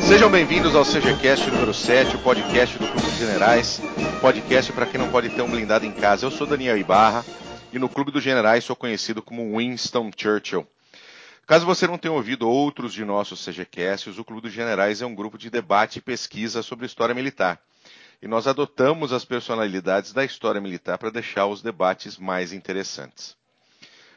Sejam bem-vindos ao CGCast número 7, o podcast do Clube dos Generais, podcast para quem não pode ter um blindado em casa. Eu sou Daniel Ibarra e no Clube dos Generais sou conhecido como Winston Churchill. Caso você não tenha ouvido outros de nossos CGCasts, o Clube dos Generais é um grupo de debate e pesquisa sobre história militar. E nós adotamos as personalidades da história militar para deixar os debates mais interessantes.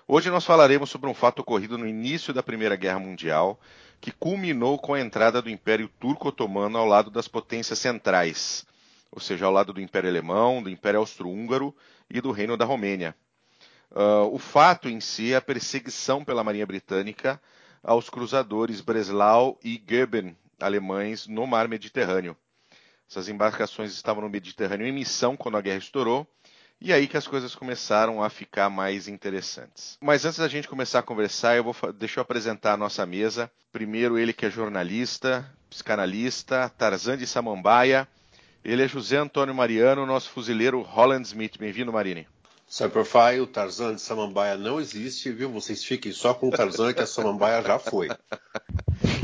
Hoje nós falaremos sobre um fato ocorrido no início da Primeira Guerra Mundial, que culminou com a entrada do Império Turco-Otomano ao lado das potências centrais, ou seja, ao lado do Império Alemão, do Império Austro-Húngaro e do Reino da Romênia. Uh, o fato em si é a perseguição pela Marinha Britânica aos cruzadores Breslau e Goeben, alemães, no mar Mediterrâneo. Essas embarcações estavam no Mediterrâneo em missão quando a guerra estourou e aí que as coisas começaram a ficar mais interessantes. Mas antes da gente começar a conversar, eu vou deixa eu apresentar a nossa mesa. Primeiro ele que é jornalista, psicanalista, Tarzan de Samambaia. Ele é José Antônio Mariano, nosso fuzileiro Holland Smith. Bem-vindo, Marini. Cyberfy, o Tarzan de Samambaia não existe, viu? Vocês fiquem só com o Tarzan que a Samambaia já foi.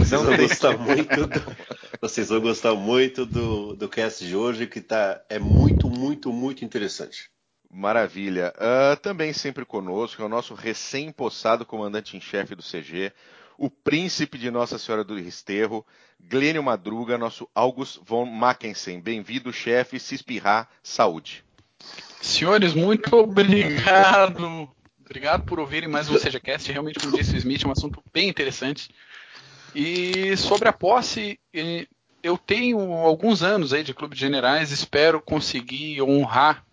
Vocês vão gostar muito do, vocês vão gostar muito do, do cast de hoje, que tá, é muito, muito, muito interessante. Maravilha. Uh, também sempre conosco é o nosso recém-possado comandante em chefe do CG, o príncipe de Nossa Senhora do Resterro, Glênio Madruga, nosso August von Mackensen. Bem-vindo, chefe. Se espirrar, saúde. Senhores, muito obrigado. Obrigado por ouvirem mais um CGCast. Realmente, como disse o Smith, é um assunto bem interessante. E sobre a posse, eu tenho alguns anos aí de Clube de Generais, espero conseguir honrar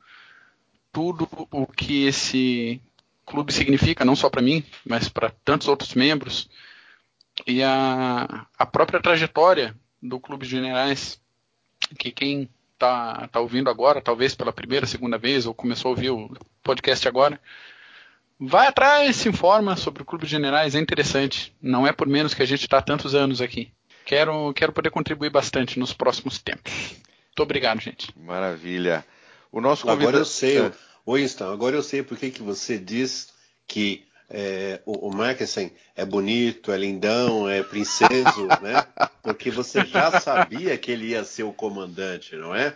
tudo o que esse clube significa, não só para mim, mas para tantos outros membros, e a, a própria trajetória do Clube de Generais, que quem está tá ouvindo agora, talvez pela primeira, segunda vez, ou começou a ouvir o podcast agora, vai atrás, se informa sobre o Clube de Generais, é interessante. Não é por menos que a gente está há tantos anos aqui. Quero, quero poder contribuir bastante nos próximos tempos. Muito obrigado, gente. Maravilha. O nosso convidado... Agora eu sei, é. Winston, agora eu sei por que, que você diz que é, o, o é bonito, é lindão, é princeso, né? Porque você já sabia que ele ia ser o comandante, não é?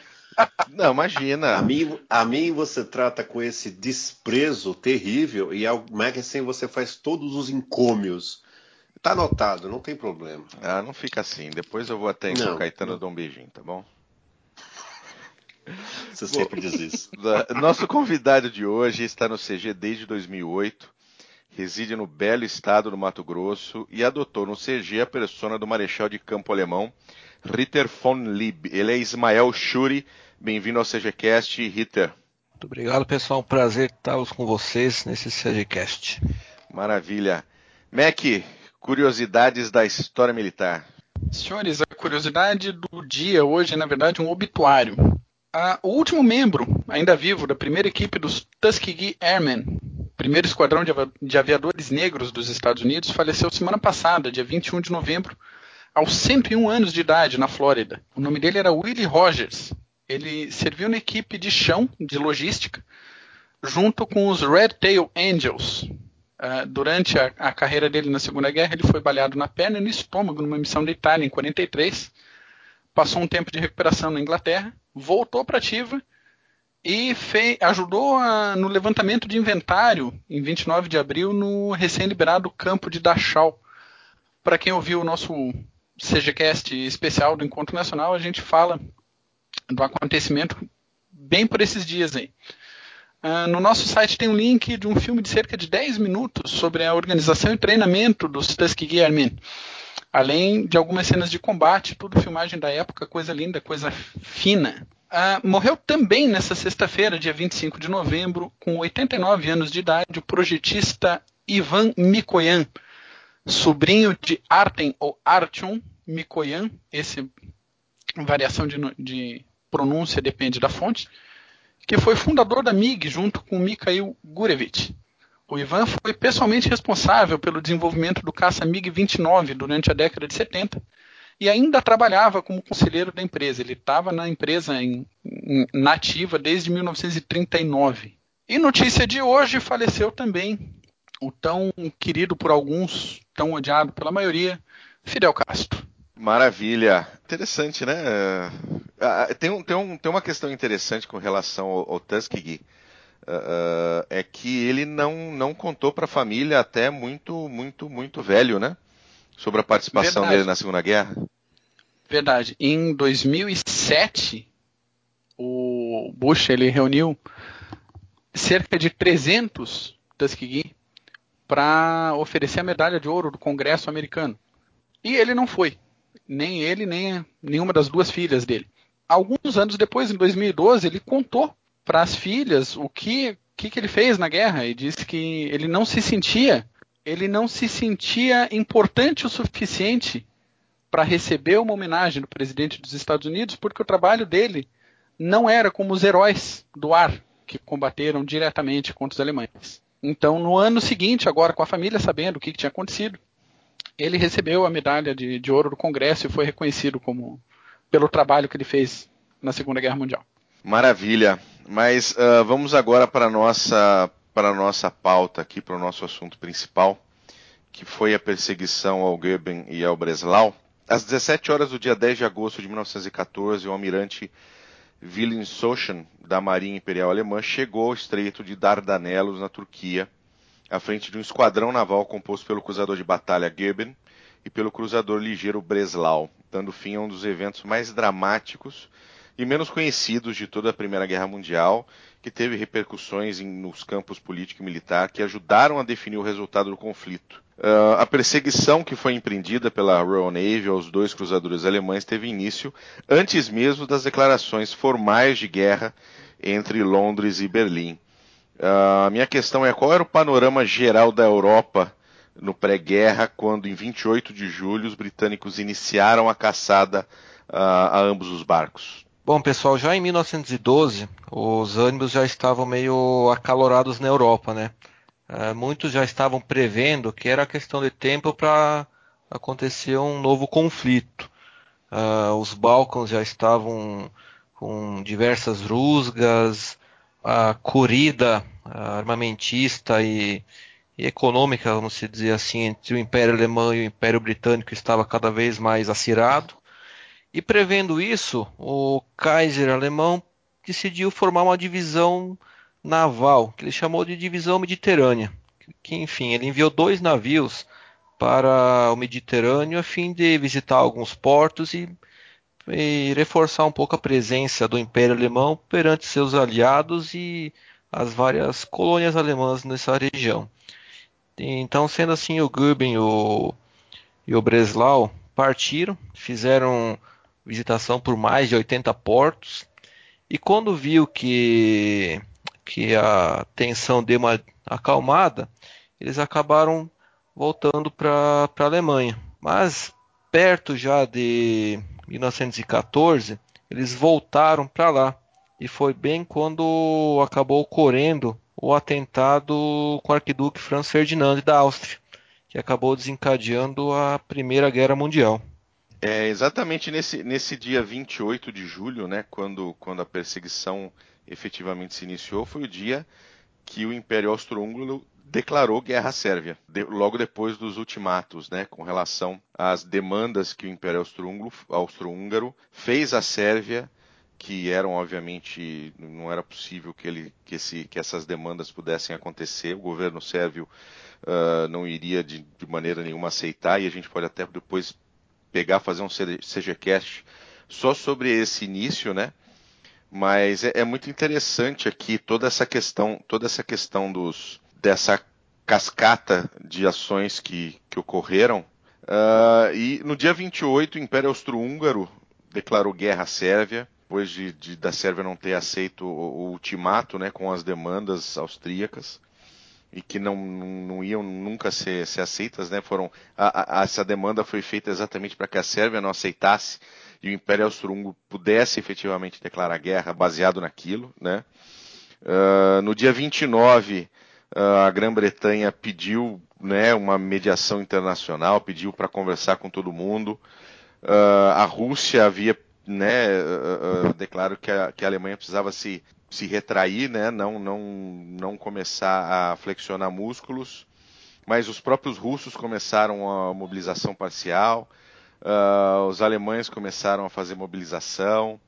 Não, imagina. A mim, a mim você trata com esse desprezo terrível e ao Magnussen você faz todos os encômios. Tá anotado, não tem problema. Ah, não fica assim. Depois eu vou até em São Caetano dar um beijinho, tá bom? Você sempre diz isso. Nosso convidado de hoje está no CG desde 2008, reside no belo estado do Mato Grosso e adotou no CG a persona do marechal de campo alemão Ritter von Lieb. Ele é Ismael Schuri. Bem-vindo ao CGCast, Ritter. Muito obrigado, pessoal. Um prazer estar com vocês nesse CGCast. Maravilha. Mac, curiosidades da história militar. Senhores, a curiosidade do dia hoje é, na verdade, um obituário o último membro, ainda vivo, da primeira equipe dos Tuskegee Airmen, primeiro esquadrão de, de aviadores negros dos Estados Unidos, faleceu semana passada, dia 21 de novembro, aos 101 anos de idade, na Flórida. O nome dele era Willie Rogers. Ele serviu na equipe de chão, de logística, junto com os Red Tail Angels. Uh, durante a, a, carreira dele na Segunda Guerra, ele foi baleado na perna e no estômago numa missão da Itália em 43 passou um tempo de recuperação na Inglaterra, voltou para ativa e fez, ajudou a, no levantamento de inventário em 29 de abril no recém-liberado campo de Dachau. Para quem ouviu o nosso CGCast especial do Encontro Nacional, a gente fala do acontecimento bem por esses dias aí. Uh, no nosso site tem um link de um filme de cerca de 10 minutos sobre a organização e treinamento dos Tuskegee Airmen. Além de algumas cenas de combate, tudo filmagem da época, coisa linda, coisa fina. Ah, morreu também nessa sexta-feira, dia 25 de novembro, com 89 anos de idade, o projetista Ivan Mikoyan, sobrinho de Artem ou Artyom Mikoyan, esse variação de, de pronúncia depende da fonte, que foi fundador da MiG junto com Mikhail Gurevich. O Ivan foi pessoalmente responsável pelo desenvolvimento do caça MiG-29 durante a década de 70 e ainda trabalhava como conselheiro da empresa. Ele estava na empresa em, nativa desde 1939. E notícia de hoje, faleceu também o tão querido por alguns, tão odiado pela maioria, Fidel Castro. Maravilha. Interessante, né? Uh, tem, um, tem, um, tem uma questão interessante com relação ao, ao Tuskegee. Uh, é que ele não, não contou para a família até muito, muito, muito velho, né? Sobre a participação Verdade. dele na Segunda Guerra. Verdade. Em 2007, o Bush ele reuniu cerca de 300 Tuskegee para oferecer a medalha de ouro do Congresso americano. E ele não foi nem ele, nem nenhuma das duas filhas dele. Alguns anos depois, em 2012, ele contou para as filhas o que, que, que ele fez na guerra e disse que ele não se sentia, ele não se sentia importante o suficiente para receber uma homenagem do presidente dos Estados Unidos, porque o trabalho dele não era como os heróis do ar que combateram diretamente contra os alemães. Então, no ano seguinte, agora com a família sabendo o que, que tinha acontecido, ele recebeu a medalha de, de ouro do Congresso e foi reconhecido como pelo trabalho que ele fez na Segunda Guerra Mundial. Maravilha. Mas uh, vamos agora para a nossa, para nossa pauta aqui, para o nosso assunto principal, que foi a perseguição ao Goeben e ao Breslau. Às 17 horas do dia 10 de agosto de 1914, o almirante Wilhelm Sochen, da Marinha Imperial Alemã, chegou ao estreito de Dardanelos, na Turquia, à frente de um esquadrão naval composto pelo cruzador de batalha Goeben e pelo cruzador ligeiro Breslau, dando fim a um dos eventos mais dramáticos e menos conhecidos de toda a Primeira Guerra Mundial, que teve repercussões em, nos campos político e militar que ajudaram a definir o resultado do conflito. Uh, a perseguição que foi empreendida pela Royal Navy aos dois cruzadores alemães teve início antes mesmo das declarações formais de guerra entre Londres e Berlim. Uh, a minha questão é qual era o panorama geral da Europa no pré-guerra, quando em 28 de julho os britânicos iniciaram a caçada uh, a ambos os barcos? Bom, pessoal, já em 1912 os ânimos já estavam meio acalorados na Europa, né? Uh, muitos já estavam prevendo que era questão de tempo para acontecer um novo conflito. Uh, os Balcãs já estavam com diversas rusgas, a corrida armamentista e, e, econômica, vamos dizer assim, entre o Império Alemão e o Império Britânico estava cada vez mais acirrado. E prevendo isso, o Kaiser alemão decidiu formar uma divisão naval, que ele chamou de divisão mediterrânea. Que, enfim, ele enviou dois navios para o Mediterrâneo a fim de visitar alguns portos e e reforçar um pouco a presença do Império Alemão perante seus aliados e as várias colônias alemãs nessa região. Então, sendo assim, o Goeben o, e o Breslau partiram, fizeram visitação por mais de 80 portos, e quando viu que, que a tensão deu uma acalmada, eles acabaram voltando para a Alemanha. Mas perto já de 1914, eles voltaram para lá. E foi bem quando acabou ocorrendo o atentado com o arquiduque Franz Ferdinand da Áustria, que acabou desencadeando a Primeira Guerra Mundial. É exatamente nesse, nesse dia 28 de julho, né, quando, quando a perseguição efetivamente se iniciou, foi o dia que o Império Austro-Húngaro declarou guerra à Sérvia, de, logo depois dos ultimatos, né, com relação às demandas que o Império Austro-Húngaro fez à Sérvia, que eram obviamente não era possível que, ele, que, esse, que essas demandas pudessem acontecer. O governo sérvio uh, não iria de, de, maneira nenhuma aceitar e a gente pode até depois pegar fazer um CGCast só sobre esse início, né? Mas é, é muito interessante aqui toda essa questão, toda essa questão dos dessa cascata de ações que, que ocorreram. Uh, e no dia 28, o Império Austro-Húngaro declarou guerra à Sérvia, depois de, de, da Sérvia não ter aceito o, o, ultimato né, com as demandas austríacas e que não, não iam nunca ser, ser aceitas, né? Foram a, a, essa demanda foi feita exatamente para que a Sérvia não aceitasse e o Império Austro-Húngaro pudesse efetivamente declarar guerra baseado naquilo, né? Uh, no dia 29, uh, a Grã-Bretanha pediu né, uma mediação internacional, pediu para conversar com todo mundo. Uh, a Rússia havia né, uh, declaro que a, que a Alemanha precisava se, se retrair, né, não, não, não começar a flexionar músculos, mas os próprios russos começaram a mobilização parcial, os alemães começaram a fazer mobilização.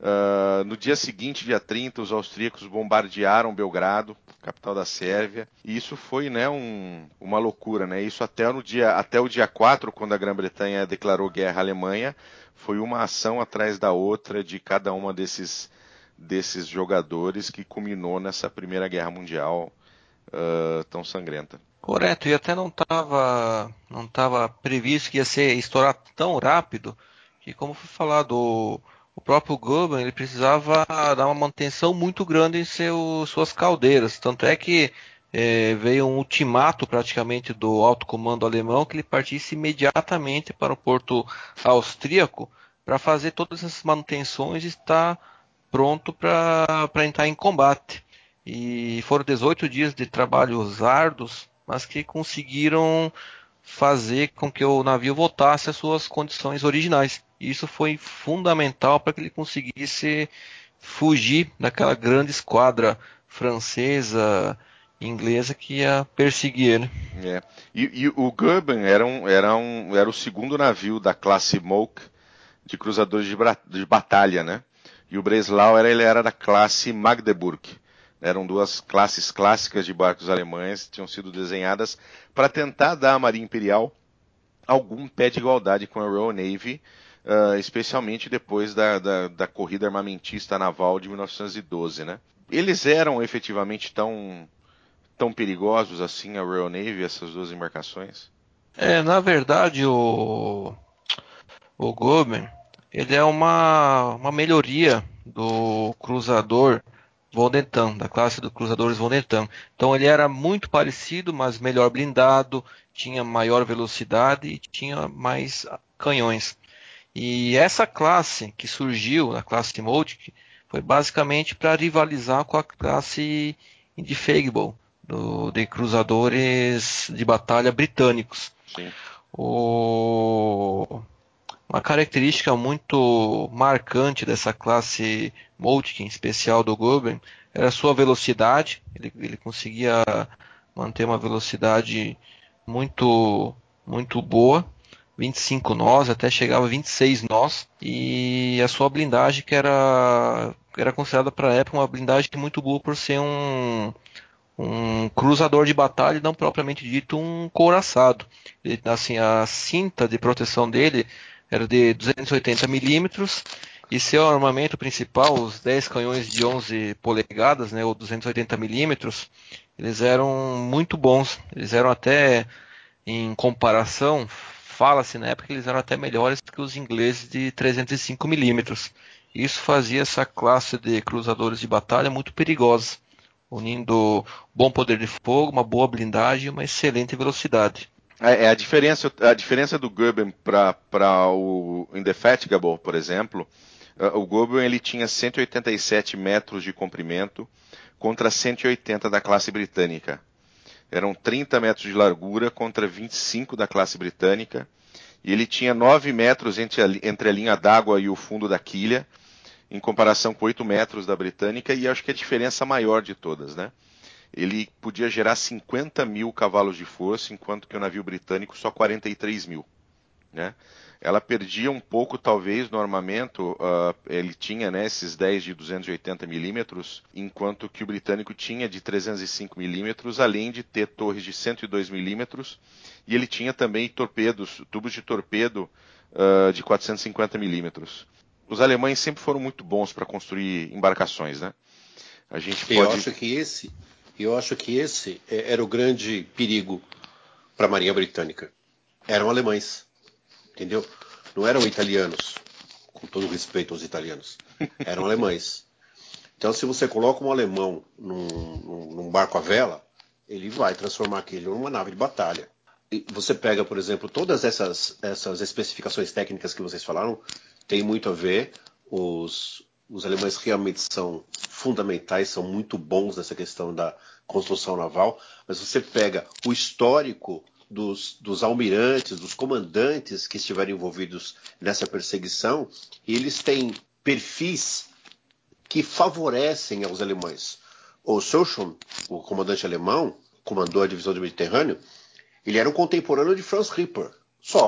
Uh, no dia seguinte, dia 30, os austríacos bombardearam Belgrado, capital da Sérvia, e isso foi né, um, uma loucura. Né? Isso até, no dia, até o dia 4, quando a Grã-Bretanha declarou guerra à Alemanha, foi uma ação atrás da outra de cada uma desses, desses jogadores que culminou nessa Primeira Guerra Mundial uh, tão sangrenta. Correto, e até não estava não tava previsto que ia ser estourar tão rápido que, como foi falado, o próprio Goeben ele precisava dar uma manutenção muito grande em seu, suas caldeiras. Tanto é que é, veio um ultimato praticamente do alto comando alemão que ele partisse imediatamente para o porto austríaco para fazer todas essas manutenções e estar pronto para entrar em combate. E foram 18 dias de trabalhos árduos, mas que conseguiram fazer com que o navio voltasse às suas condições originais. E isso foi fundamental para que ele conseguisse fugir daquela grande esquadra francesa, inglesa que ia perseguir ele. É. E, e, o Goeben era, um, era, um, era o segundo navio da classe Moke de cruzadores de, de batalha, né? E o Breslau era, ele era da classe Magdeburg. Eram duas classes clássicas de barcos alemães tinham sido desenhadas para tentar dar à Marinha Imperial algum pé de igualdade com a Royal Navy, uh, especialmente depois da, da, da, corrida armamentista naval de 1912. Né? Eles eram efetivamente tão, tão perigosos assim, a Royal Navy, essas duas embarcações? É, na verdade, o, o Goben, ele é uma, uma melhoria do cruzador Voldentan, da classe dos cruzadores Voldentan. Então ele era muito parecido, mas melhor blindado, tinha maior velocidade e tinha mais canhões. E essa classe que surgiu, a classe Motic, foi basicamente para rivalizar com a classe Indefatigable, do, de cruzadores de batalha britânicos. O, uma característica muito marcante dessa classe Moltke, especial do Goeben, era a sua velocidade. Ele, ele conseguia manter uma velocidade muito, muito boa. 25 nós, até chegava a 26 nós, e a sua blindagem que era, era considerada para a época uma blindagem muito boa por ser um, um cruzador de batalha e não propriamente dito um couraçado. Ele, assim, a cinta de proteção dele era de 280 milímetros e seu armamento principal, os 10 canhões de 11 polegadas, né, ou 280 milímetros, eles eram muito bons. Eles eram até, em comparação, fala-se na época que eles eram até melhores que os ingleses de 305 milímetros. Isso fazia essa classe de cruzadores de batalha muito perigosa, unindo bom poder de fogo, uma boa blindagem e uma excelente velocidade. É, é, a diferença, a diferença do Goeben para o Indefatigable, por exemplo, é, o Goeben ele tinha 187 metros de comprimento contra 180 da classe britânica. Eram 30 metros de largura contra 25 da classe britânica. E ele tinha 9 metros entre a, entre a linha d'água e o fundo da quilha, em comparação com 8 metros da britânica, e acho que a diferença maior de todas, né? Ele podia gerar 50 mil cavalos de força, enquanto que o navio britânico só 43 mil. Né? Ela perdia um pouco, talvez, no armamento, uh, ele tinha né, esses 10 de 280 milímetros, enquanto que o britânico tinha de 305 milímetros, além de ter torres de 102 milímetros, e ele tinha também torpedos, tubos de torpedo uh, de 450 milímetros. Os alemães sempre foram muito bons para construir embarcações, né? A gente pode... Eu acho que esse, e eu acho que esse é, era o grande perigo para a Marinha Britânica. Eram alemães, entendeu? Não eram italianos, com todo respeito aos italianos. Eram alemães. Então, se você coloca um alemão num, num barco à vela, ele vai transformar aquilo numa nave de batalha. E você pega, por exemplo, todas essas, essas especificações técnicas que vocês falaram, tem muito a ver. Os, os alemães realmente são fundamentais, são muito bons nessa questão da construção naval, mas você pega o histórico dos, dos almirantes, dos comandantes que estiveram envolvidos nessa perseguição, eles têm perfis que favorecem aos alemães. O Souchon, o comandante alemão, comandou a divisão do Mediterrâneo, ele era um contemporâneo de Franz Ripper, só.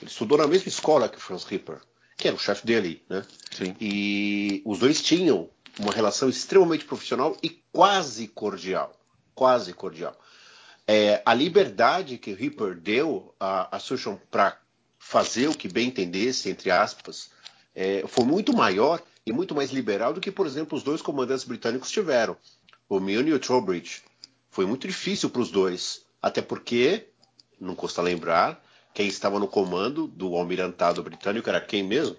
Ele estudou na mesma escola que Franz Ripper, que era o chefe dele, né? Sim. E os dois tinham uma relação extremamente profissional e quase cordial. Quase cordial. É, a liberdade que Ripper deu a, a Sushon para fazer o que bem entendesse, entre aspas, é, foi muito maior e muito mais liberal do que, por exemplo, os dois comandantes britânicos tiveram, o Milne e o Trowbridge. Foi muito difícil para os dois, até porque, não custa lembrar, quem estava no comando do almirantado britânico era quem mesmo?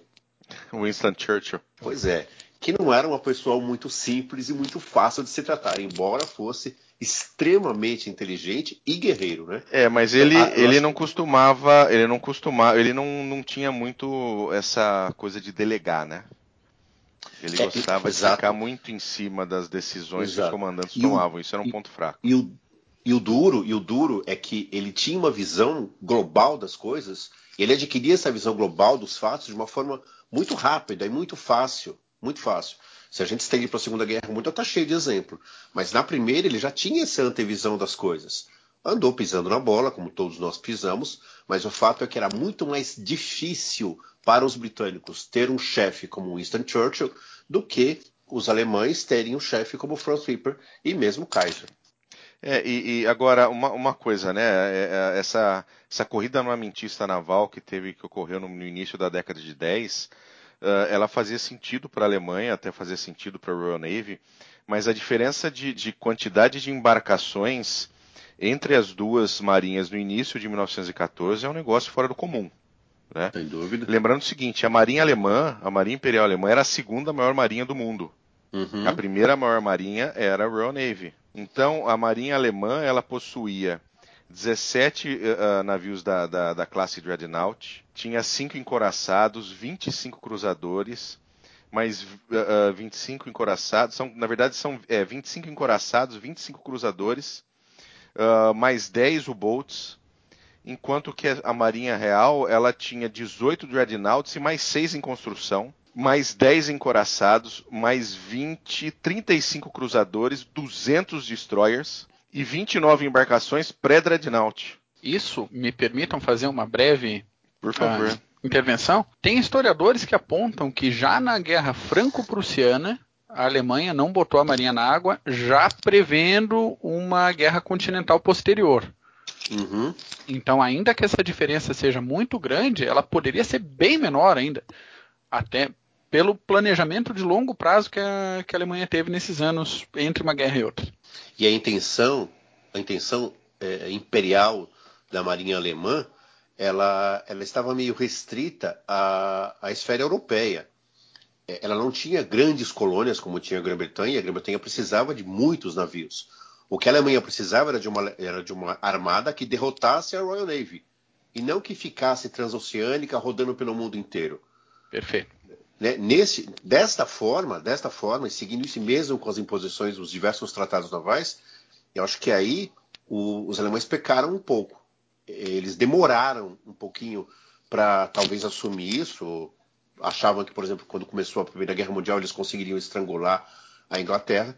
Winston Churchill. Pois é, que não era uma pessoa muito simples e muito fácil de se tratar, embora fosse extremamente inteligente e guerreiro, né? É, mas ele, então, ele não costumava, ele não costumava, ele não, não tinha muito essa coisa de delegar, né? Ele é, gostava de ficar muito em cima das decisões exato. que os comandantes e tomavam, o, isso era um e, ponto fraco. E o, e o duro, e o duro é que ele tinha uma visão global das coisas, e ele adquiria essa visão global dos fatos de uma forma muito rápida e muito fácil, muito fácil. Se a gente estende para a Segunda Guerra Mundial, está cheio de exemplo. Mas na primeira ele já tinha essa antevisão das coisas. Andou pisando na bola, como todos nós pisamos, mas o fato é que era muito mais difícil para os britânicos ter um chefe como Winston Churchill do que os alemães terem um chefe como Franz Ripper e mesmo Kaiser. É, e, e, agora, uma, uma coisa, né? É, é, essa, essa corrida armamentista naval que teve, que ocorreu no, no início da década de 10, uh, ela fazia sentido para a Alemanha, até fazia sentido para a Royal Navy, mas a diferença de, de, quantidade de embarcações entre as duas marinhas no início de 1914 é um negócio fora do comum. Né? Sem dúvida. Lembrando o seguinte, a marinha alemã, a marinha imperial alemã, era a segunda maior marinha do mundo. Uhum. A primeira maior marinha era a Royal Navy. Então, a marinha alemã ela possuía 17 uh, eh, eh, navios da, da, da, classe Dreadnought, tinha 5 encoraçados, 25 cruzadores, mais uh, 25 encoraçados, são, na verdade são é, 25 encoraçados, 25 cruzadores, uh, mais 10 U-boats, enquanto que a Marinha Real ela tinha 18 Dreadnoughts e mais 6 em construção, mais 10 encoraçados, mais 20, 35 cruzadores, 200 destroyers e 29 embarcações pré-dreadnought. Isso, me permitam fazer uma breve Por favor. Uh, intervenção? Tem historiadores que apontam que já na Guerra Franco-Prussiana a Alemanha não botou a marinha na água, já prevendo uma guerra continental posterior. Uhum. Então, ainda que essa diferença seja muito grande, ela poderia ser bem menor ainda. Até pelo planejamento de longo prazo que a, que a Alemanha teve nesses anos entre uma guerra e outra. E a intenção, a intenção é, imperial da Marinha Alemã, ela, ela estava meio restrita à, à esfera europeia. É, ela não tinha grandes colônias como tinha a Grã-Bretanha, a Grã-Bretanha precisava de muitos navios. O que a Alemanha precisava era de, uma, era de uma armada que derrotasse a Royal Navy, e não que ficasse transoceânica rodando pelo mundo inteiro. Perfeito. Né? Nesse, desta forma, desta forma, e seguindo isso mesmo com as imposições dos diversos tratados navais, eu acho que aí o, os alemães pecaram um pouco. Eles demoraram um pouquinho para talvez assumir isso. Achavam que, por exemplo, quando começou a Primeira Guerra Mundial, eles conseguiriam estrangular a Inglaterra.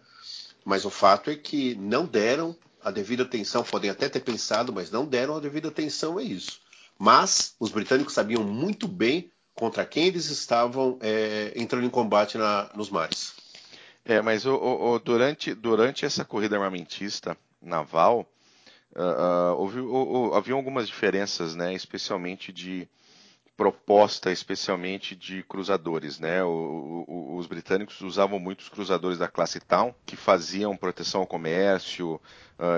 Mas o fato é que não deram a devida atenção, podem até ter pensado, mas não deram a devida atenção a isso. Mas os britânicos sabiam muito bem contra quem eles estavam é, entrando em combate na, nos mares. É, mas o, o, durante, durante essa corrida armamentista naval, uh, uh, houve, uh, haviam algumas diferenças, né, especialmente de proposta, especialmente de cruzadores. Né? O, os britânicos usavam muitos cruzadores da classe Town, que faziam proteção ao comércio,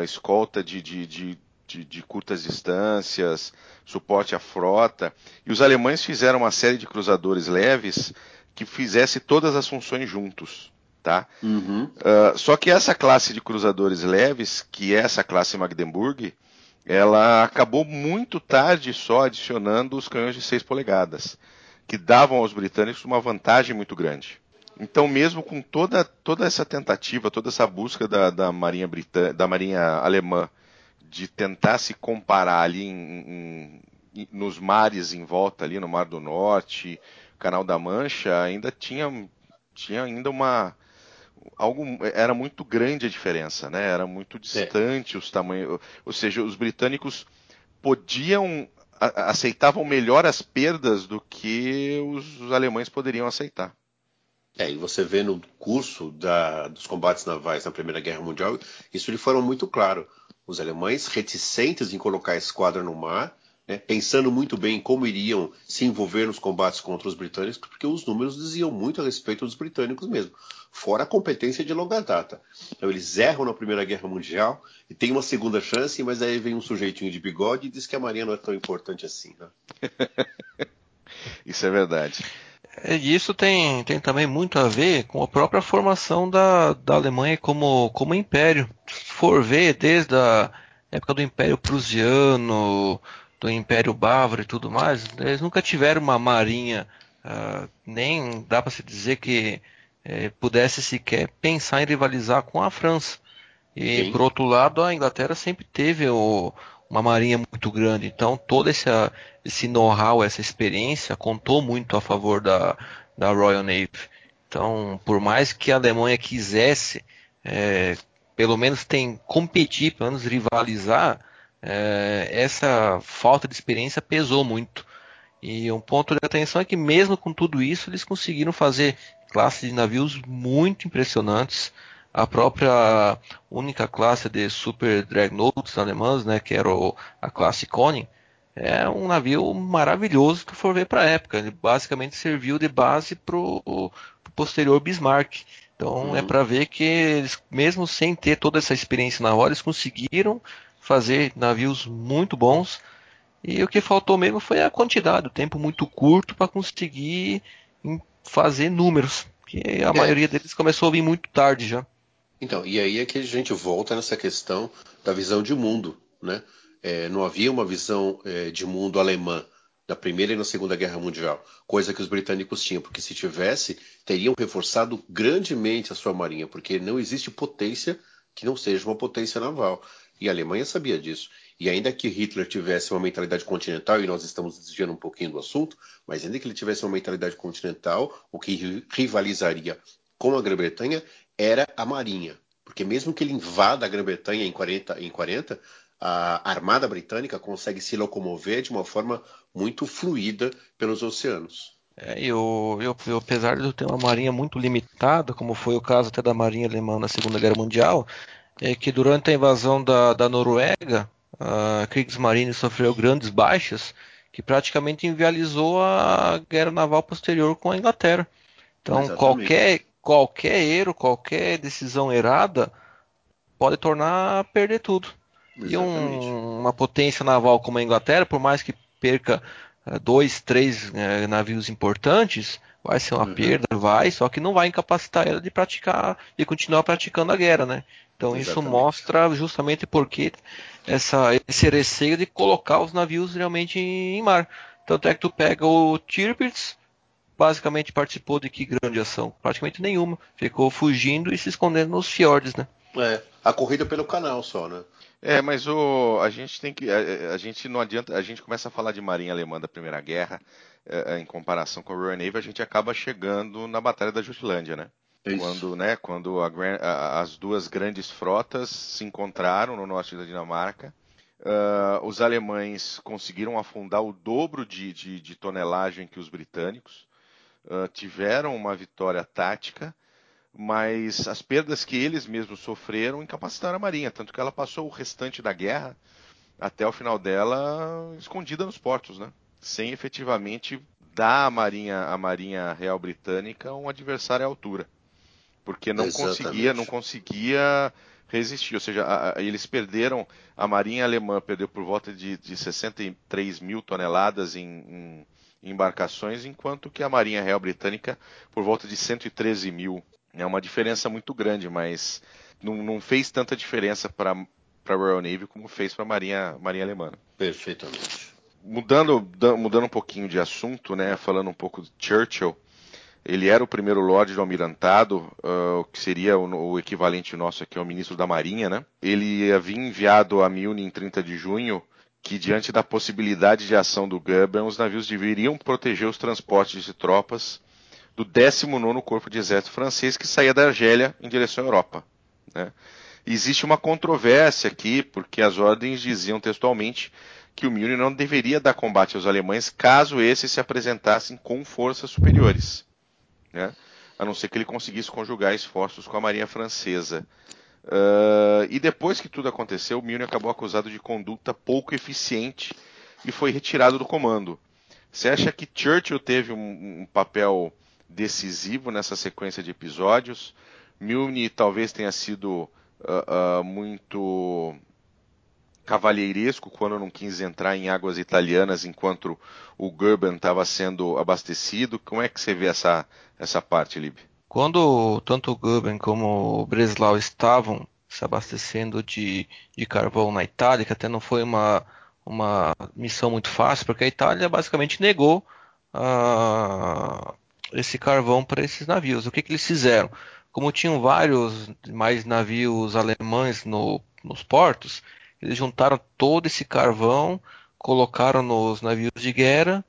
escolta de, de, de de, de, curtas distâncias, suporte à frota, e os alemães fizeram uma série de cruzadores leves que fizesse todas as funções juntos. Tá? Uhum. Uh, só que essa classe de cruzadores leves, que é essa classe Magdeburg, ela acabou muito tarde só adicionando os canhões de 6 polegadas, que davam aos britânicos uma vantagem muito grande. Então, mesmo com toda, toda essa tentativa, toda essa busca da, da Marinha, Britânica, da Marinha Alemã de tentar se comparar ali em, em, nos mares em volta ali no Mar do Norte, Canal da Mancha, ainda tinha, tinha ainda uma algo era muito grande a diferença, né? Era muito distante é. os tamanhos, ou seja, os britânicos podiam aceitavam melhor as perdas do que os, os alemães poderiam aceitar. É, e você vê no curso da, dos combates navais na Primeira Guerra Mundial, isso lhe foram muito claro. Os alemães reticentes em colocar a esquadra no mar, né, pensando muito bem como iriam se envolver nos combates contra os britânicos, porque os números diziam muito a respeito dos britânicos mesmo, fora a competência de longa data. Então eles erram na Primeira Guerra Mundial e tem uma segunda chance, mas aí vem um sujeitinho de bigode e diz que a marinha não é tão importante assim. Né? Isso é verdade. É, isso tem, tem também muito a ver com a própria formação da, da Alemanha como, como império. Se for ver desde a época do Império Prusiano, do Império Bávaro e tudo mais, eles nunca tiveram uma marinha, uh, nem dá para se dizer que eh, pudesse sequer pensar em rivalizar com a França. E Sim. por outro lado, a Inglaterra sempre teve o, uma marinha muito grande. Então, todo esse, esse know-how, essa experiência contou muito a favor da, da Royal Navy. Então, por mais que a Alemanha quisesse, é, pelo menos tem competir, pelo menos rivalizar, é, essa falta de experiência pesou muito. E um ponto de atenção é que mesmo com tudo isso, eles conseguiram fazer classes de navios muito impressionantes a própria única classe de super dreadnoughts alemãs, né, que era o, a classe Koning, é um navio maravilhoso que for ver para a época. Ele basicamente serviu de base para o posterior Bismarck. Então é uhum. é para ver que eles, mesmo sem ter toda essa experiência na hora, eles conseguiram fazer navios muito bons. E o que faltou mesmo foi a quantidade, o tempo muito curto para conseguir fazer números. Que a é. maioria deles começou a vir muito tarde já. Então, e aí é que a gente volta nessa questão da visão de mundo, né? É, não havia uma visão é, de mundo alemã na Primeira e na Segunda Guerra Mundial, coisa que os britânicos tinham, porque se tivesse, teriam reforçado grandemente a sua marinha, porque não existe potência que não seja uma potência naval. E a Alemanha sabia disso. E ainda que Hitler tivesse uma mentalidade continental, e nós estamos desviando um pouquinho do assunto, mas ainda que ele tivesse uma mentalidade continental, o que rivalizaria com a Grã-Bretanha era a Marinha. Porque mesmo que ele invada a Grã-Bretanha em 40, em 40, a Armada Britânica consegue se locomover de uma forma muito fluida pelos oceanos. É, eu, eu, apesar de eu ter uma marinha muito limitada, como foi o caso até da marinha alemã na Segunda Guerra Mundial, é que durante a invasão da, da Noruega, a Kriegsmarine sofreu grandes baixas, que praticamente invializou a guerra naval posterior com a Inglaterra. Então, qualquer, qualquer erro, qualquer decisão errada pode tornar perder tudo. Exatamente. E um, uma potência naval como a Inglaterra, por mais que perca uh, dois, três uh, navios importantes, vai ser uma uhum. perda, vai, só que não vai incapacitar ela de praticar e continuar praticando a guerra, né? Então Exatamente. isso mostra justamente porque essa, esse receio de colocar os navios realmente em, em mar. Tanto é que tu pega o Tirpitz, basicamente participou de que grande ação? Praticamente nenhuma. Ficou fugindo e se escondendo nos fiordes, né? É, a corrida pelo canal só, né? É, mas o, a gente tem que. A, a, gente não adianta. A gente começa a falar de marinha alemã da Primeira Guerra, é, é em comparação com a Royal Navy, a gente acaba chegando na Batalha da Jutlândia, né? Isso. Quando, né, quando a, as duas grandes frotas se encontraram no norte da Dinamarca, uh, os alemães conseguiram afundar o dobro de, de, de tonelagem que os britânicos uh, tiveram uma vitória tática, mas as perdas que eles mesmos sofreram incapacitaram a Marinha, tanto que ela passou o restante da guerra até o final dela escondida nos portos, né? Sem efetivamente dar à Marinha, à Marinha Real Britânica um adversário à altura. Porque não Exatamente. conseguia, não conseguia resistir. Ou seja, a, a, eles perderam, a Marinha Alemã perdeu por volta de, de 63 mil toneladas em, em embarcações, enquanto que a Marinha Real Britânica por volta de 113 mil. É uma diferença muito grande, mas não, não fez tanta diferença para a Royal Navy como fez para a Marinha, Marinha Alemã. Perfeitamente. Mudando, mudando um pouquinho de assunto, né, falando um pouco de Churchill, Ele era o primeiro Lorde do Almirantado, uh, que seria o, o, equivalente nosso aqui ao Ministro da Marinha, né? Ele havia enviado a Milne em 30 de junho que, diante da possibilidade de ação do Goeben, os navios deveriam proteger os transportes de tropas do 19º Corpo de Exército francês que saía da Argélia em direção à Europa. Né? Existe uma controvérsia aqui, porque as ordens diziam textualmente que o Milne não deveria dar combate aos alemães caso esses se apresentassem com forças superiores, né? a não ser que ele conseguisse conjugar esforços com a Marinha Francesa. Uh, e depois que tudo aconteceu, Milne acabou acusado de conduta pouco eficiente e foi retirado do comando. Você acha que Churchill teve um, um papel decisivo nessa sequência de episódios? Milne talvez tenha sido uh, uh, muito cavalheiresco quando não quis entrar em águas italianas enquanto o Goeben estava sendo abastecido. Como é que você vê essa, essa parte, Lib? Quando tanto o Goeben como o Breslau estavam se abastecendo de, de carvão na Itália, que até não foi uma, uma missão muito fácil, porque a Itália basicamente negou uh, esse carvão para esses navios. O que, que eles fizeram? Como tinham vários mais navios alemães no, nos portos, eles juntaram todo esse carvão, colocaram nos navios de guerra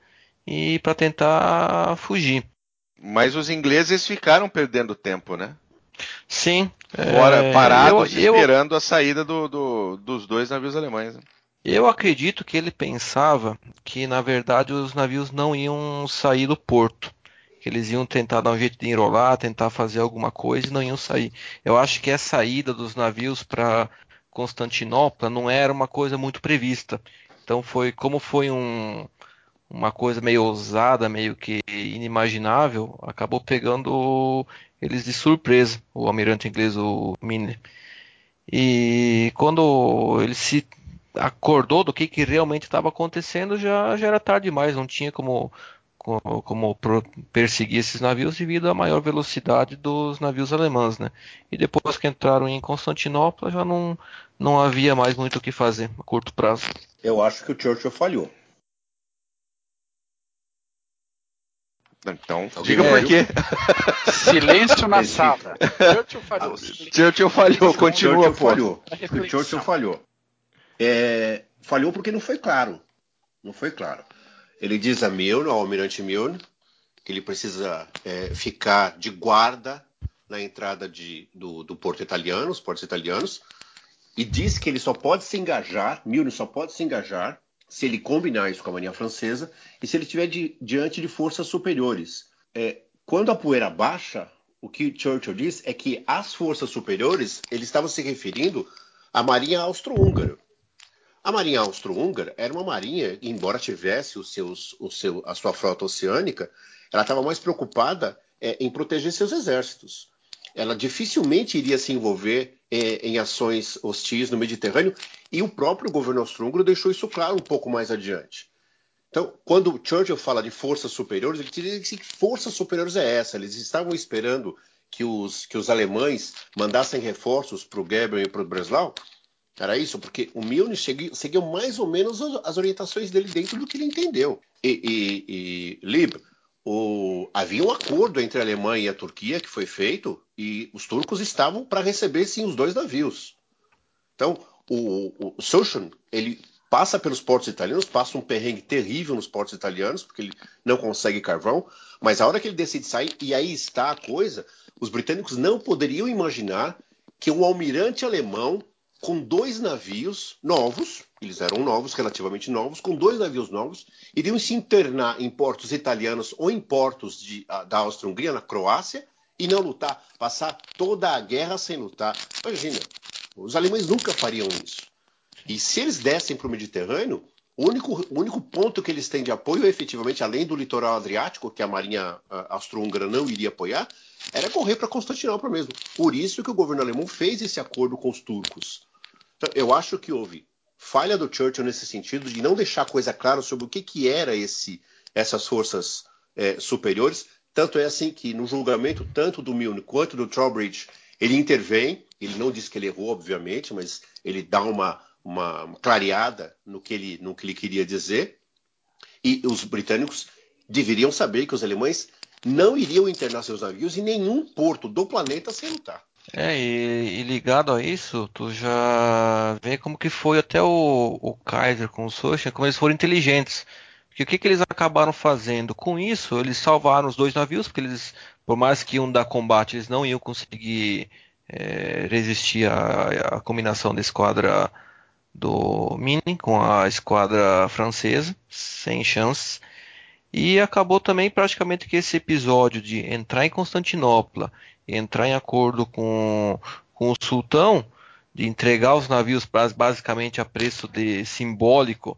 e para tentar fugir. Mas os ingleses ficaram perdendo tempo, né? Sim. Fora, é, parados eu, esperando eu, a saída do, do, dos dois navios alemães. Né? Eu acredito que ele pensava que, na verdade, os navios não iam sair do porto. Que eles iam tentar dar um jeito de enrolar, tentar fazer alguma coisa e não iam sair. Eu acho que a saída dos navios para Constantinopla não era uma coisa muito prevista. Então foi como foi um, uma coisa meio ousada, meio que inimaginável, acabou pegando eles de surpresa, o almirante inglês, o Miner. E quando ele se acordou do que, que realmente estava acontecendo, já, já era tarde demais, não tinha como como, como perseguir esses navios devido à maior velocidade dos navios alemães, né? E depois que entraram em Constantinopla já não, não havia mais muito o que fazer a curto prazo. Eu acho que o Churchill falhou. Então, diga por quê. Silêncio na sala. Churchill falhou. Churchill falhou, continua. Churchill falhou. O Churchill falhou. É, falhou porque não foi claro. Não foi claro. Ele diz a Milne, ao almirante Milne, que ele precisa é, ficar de guarda na entrada de, do, do, porto italiano, os portos italianos, e diz que ele só pode se engajar, Milne só pode se engajar se ele combinar isso com a Marinha Francesa e se ele estiver di, diante de forças superiores. É, quando a poeira baixa, o que Churchill diz é que as forças superiores, ele estava se referindo à Marinha Austro-Húngara. A Marinha Austro-Húngara era uma marinha, embora tivesse os seus, o seu, a sua frota oceânica, ela estava mais preocupada é, em proteger seus exércitos. Ela dificilmente iria se envolver é, em ações hostis no Mediterrâneo, e o próprio governo austro-húngaro deixou isso claro um pouco mais adiante. Então, quando Churchill fala de forças superiores, ele diz que forças superiores é essa. Eles estavam esperando que os, que os alemães mandassem reforços para o Goebbels e para o Breslau, era isso, porque o Milne seguiu mais ou menos as orientações dele dentro do que ele entendeu. E, e, e Lib, o, havia um acordo entre a Alemanha e a Turquia que foi feito e os turcos estavam para receber sim os dois navios. Então, o, o Souchon, ele passa pelos portos italianos, passa um perrengue terrível nos portos italianos, porque ele não consegue carvão, mas a hora que ele decide sair, e aí está a coisa, os britânicos não poderiam imaginar que um almirante alemão com dois navios novos, eles eram novos, relativamente novos, com dois navios novos, iriam se internar em portos italianos ou em portos de, uh, da Áustria-Hungria, na Croácia, e não lutar, passar toda a guerra sem lutar. Imagina, os alemães nunca fariam isso. E se eles dessem para o Mediterrâneo, o único, o único ponto que eles têm de apoio, efetivamente, além do litoral adriático, que a marinha austro-húngara não iria apoiar, era correr para Constantinopla mesmo. Por isso que o governo alemão fez esse acordo com os turcos. Então, eu acho que houve falha do Churchill nesse sentido de não deixar coisa clara sobre o que, que era esse, essas forças é, superiores. Tanto é assim que no julgamento tanto do Milne quanto do Trowbridge ele intervém. Ele não diz que ele errou, obviamente, mas ele dá uma, uma clareada no que, ele, no que ele queria dizer. E os britânicos deveriam saber que os alemães não iriam internar seus navios em nenhum porto do planeta sem lutar. É, e, e, ligado a isso, tu já vê como que foi até o, o Kaiser com o Socha, como eles foram inteligentes. Porque o que, que eles acabaram fazendo? Com isso, eles salvaram os dois navios, porque eles, por mais que um da combate, eles não iam conseguir é, resistir à, à, combinação da esquadra do Mini com a esquadra francesa, sem chances. E acabou também praticamente que esse episódio de entrar em Constantinopla, entrar em acordo com, com o sultão, de entregar os navios basicamente a preço de simbólico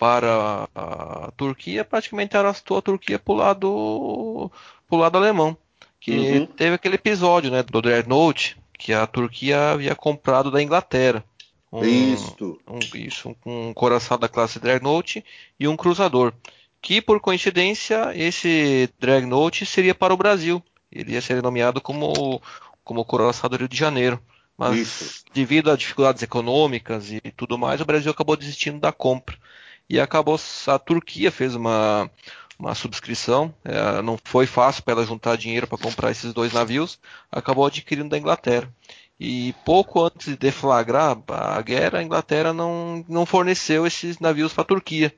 para a Turquia, praticamente arrastou a Turquia para o lado, pro lado alemão. Que uhum. teve aquele episódio né, do Dreadnought, que a Turquia havia comprado da Inglaterra. Um, isso. Um, isso, um, um coração da classe Dreadnought e um cruzador. Que, por coincidência, esse Dreadnought seria para o Brasil. Ele ia ser nomeado como, como coração do Rio de Janeiro. Mas, isso. devido a dificuldades econômicas e tudo mais, o Brasil acabou desistindo da compra e acabou a Turquia fez uma uma subscrição, é, não foi fácil para ela juntar dinheiro para comprar esses dois navios, acabou adquirindo da Inglaterra. E pouco antes de deflagrar a guerra, a Inglaterra não, não forneceu esses navios para a Turquia.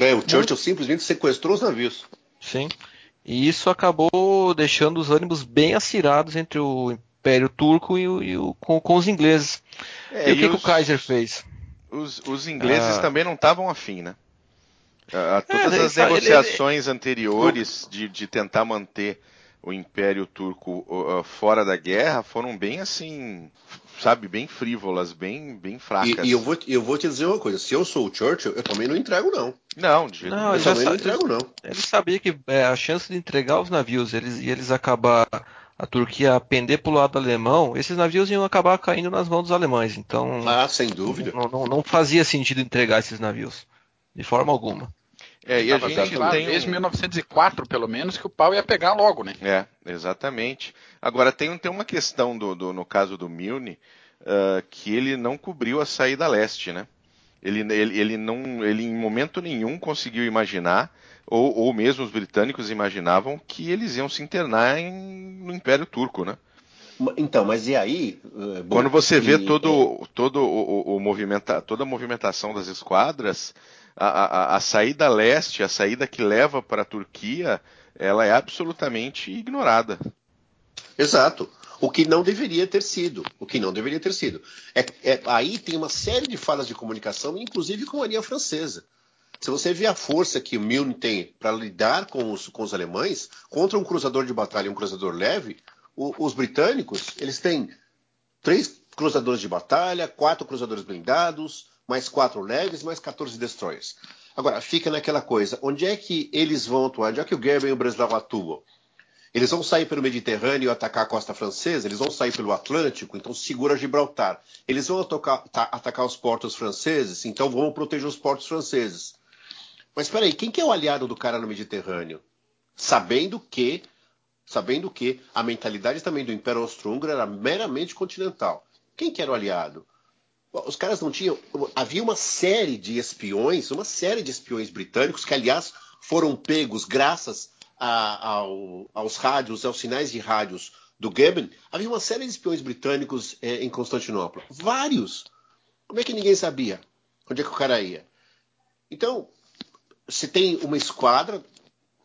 É, o Churchill simplesmente sequestrou os navios. Sim. E isso acabou deixando os ânimos bem acirados entre o Império Turco e, o, e o com, com, os ingleses. É, e o que, os... que o Kaiser fez? Os, os ingleses ah. também não estavam afim, né? A, todas é, as negociações ele, anteriores de, de tentar manter o Império Turco uh, fora da guerra foram bem assim, sabe, bem frívolas, bem, bem fracas. E, e, eu, vou, eu vou te dizer uma coisa: se eu sou o Churchill, eu também não entrego, não. Não, de jeito não, eu também não entrego, não. Ele sabia que é, a chance de entregar os navios eles, e eles acabar a Turquia pender para o lado alemão, esses navios iam acabar caindo nas mãos dos alemães. Então, ah, sem dúvida. Não, não, não fazia sentido entregar esses navios, de forma alguma. É, e a gente tem desde 1904, pelo menos, que o pau ia pegar logo, né? É, exatamente. Agora tem, tem uma questão do, do no caso do Milne, uh, que ele não cobriu a saída leste, né? Ele, ele, ele, não, ele em momento nenhum conseguiu imaginar ou, ou mesmo os britânicos imaginavam que eles iam se internar em, no Império Turco, né? Então, mas e aí? Eh, Quando você vê todo, é... todo o, o, movimenta, toda a movimentação das esquadras, a, a, a saída leste, a saída que leva para a Turquia, ela é absolutamente ignorada. Exato. O que não deveria ter sido. O que não deveria ter sido. É, é, aí tem uma série de falas de comunicação, inclusive com a Marinha Francesa. Se você vê a força que o Milne tem para lidar com os, com os alemães, contra um cruzador de batalha e um cruzador leve, o, os britânicos eles têm três cruzadores de batalha, quatro cruzadores blindados, mais quatro leves, mais 14 destroyers. Agora, fica naquela coisa, onde é que eles vão atuar? Onde é que o Gerben e o Breslau atuam? Eles vão sair pelo Mediterrâneo e atacar a costa francesa? Eles vão sair pelo Atlântico? Então segura Gibraltar. Eles vão atacar, atacar os portos franceses? Então vão proteger os portos franceses. Mas espera aí, quem que é o aliado do cara no Mediterrâneo? Sabendo que, sabendo que a mentalidade também do Império Austro-Húngaro era meramente continental. Quem que era o aliado? Os caras não tinham. Havia uma série de espiões, uma série de espiões britânicos que, aliás, foram pegos graças a, ao, aos rádios, aos sinais de rádios do Goeben. Havia uma série de espiões britânicos é, em Constantinopla. Vários. Como é que ninguém sabia onde é que o cara ia? Então, você tem uma esquadra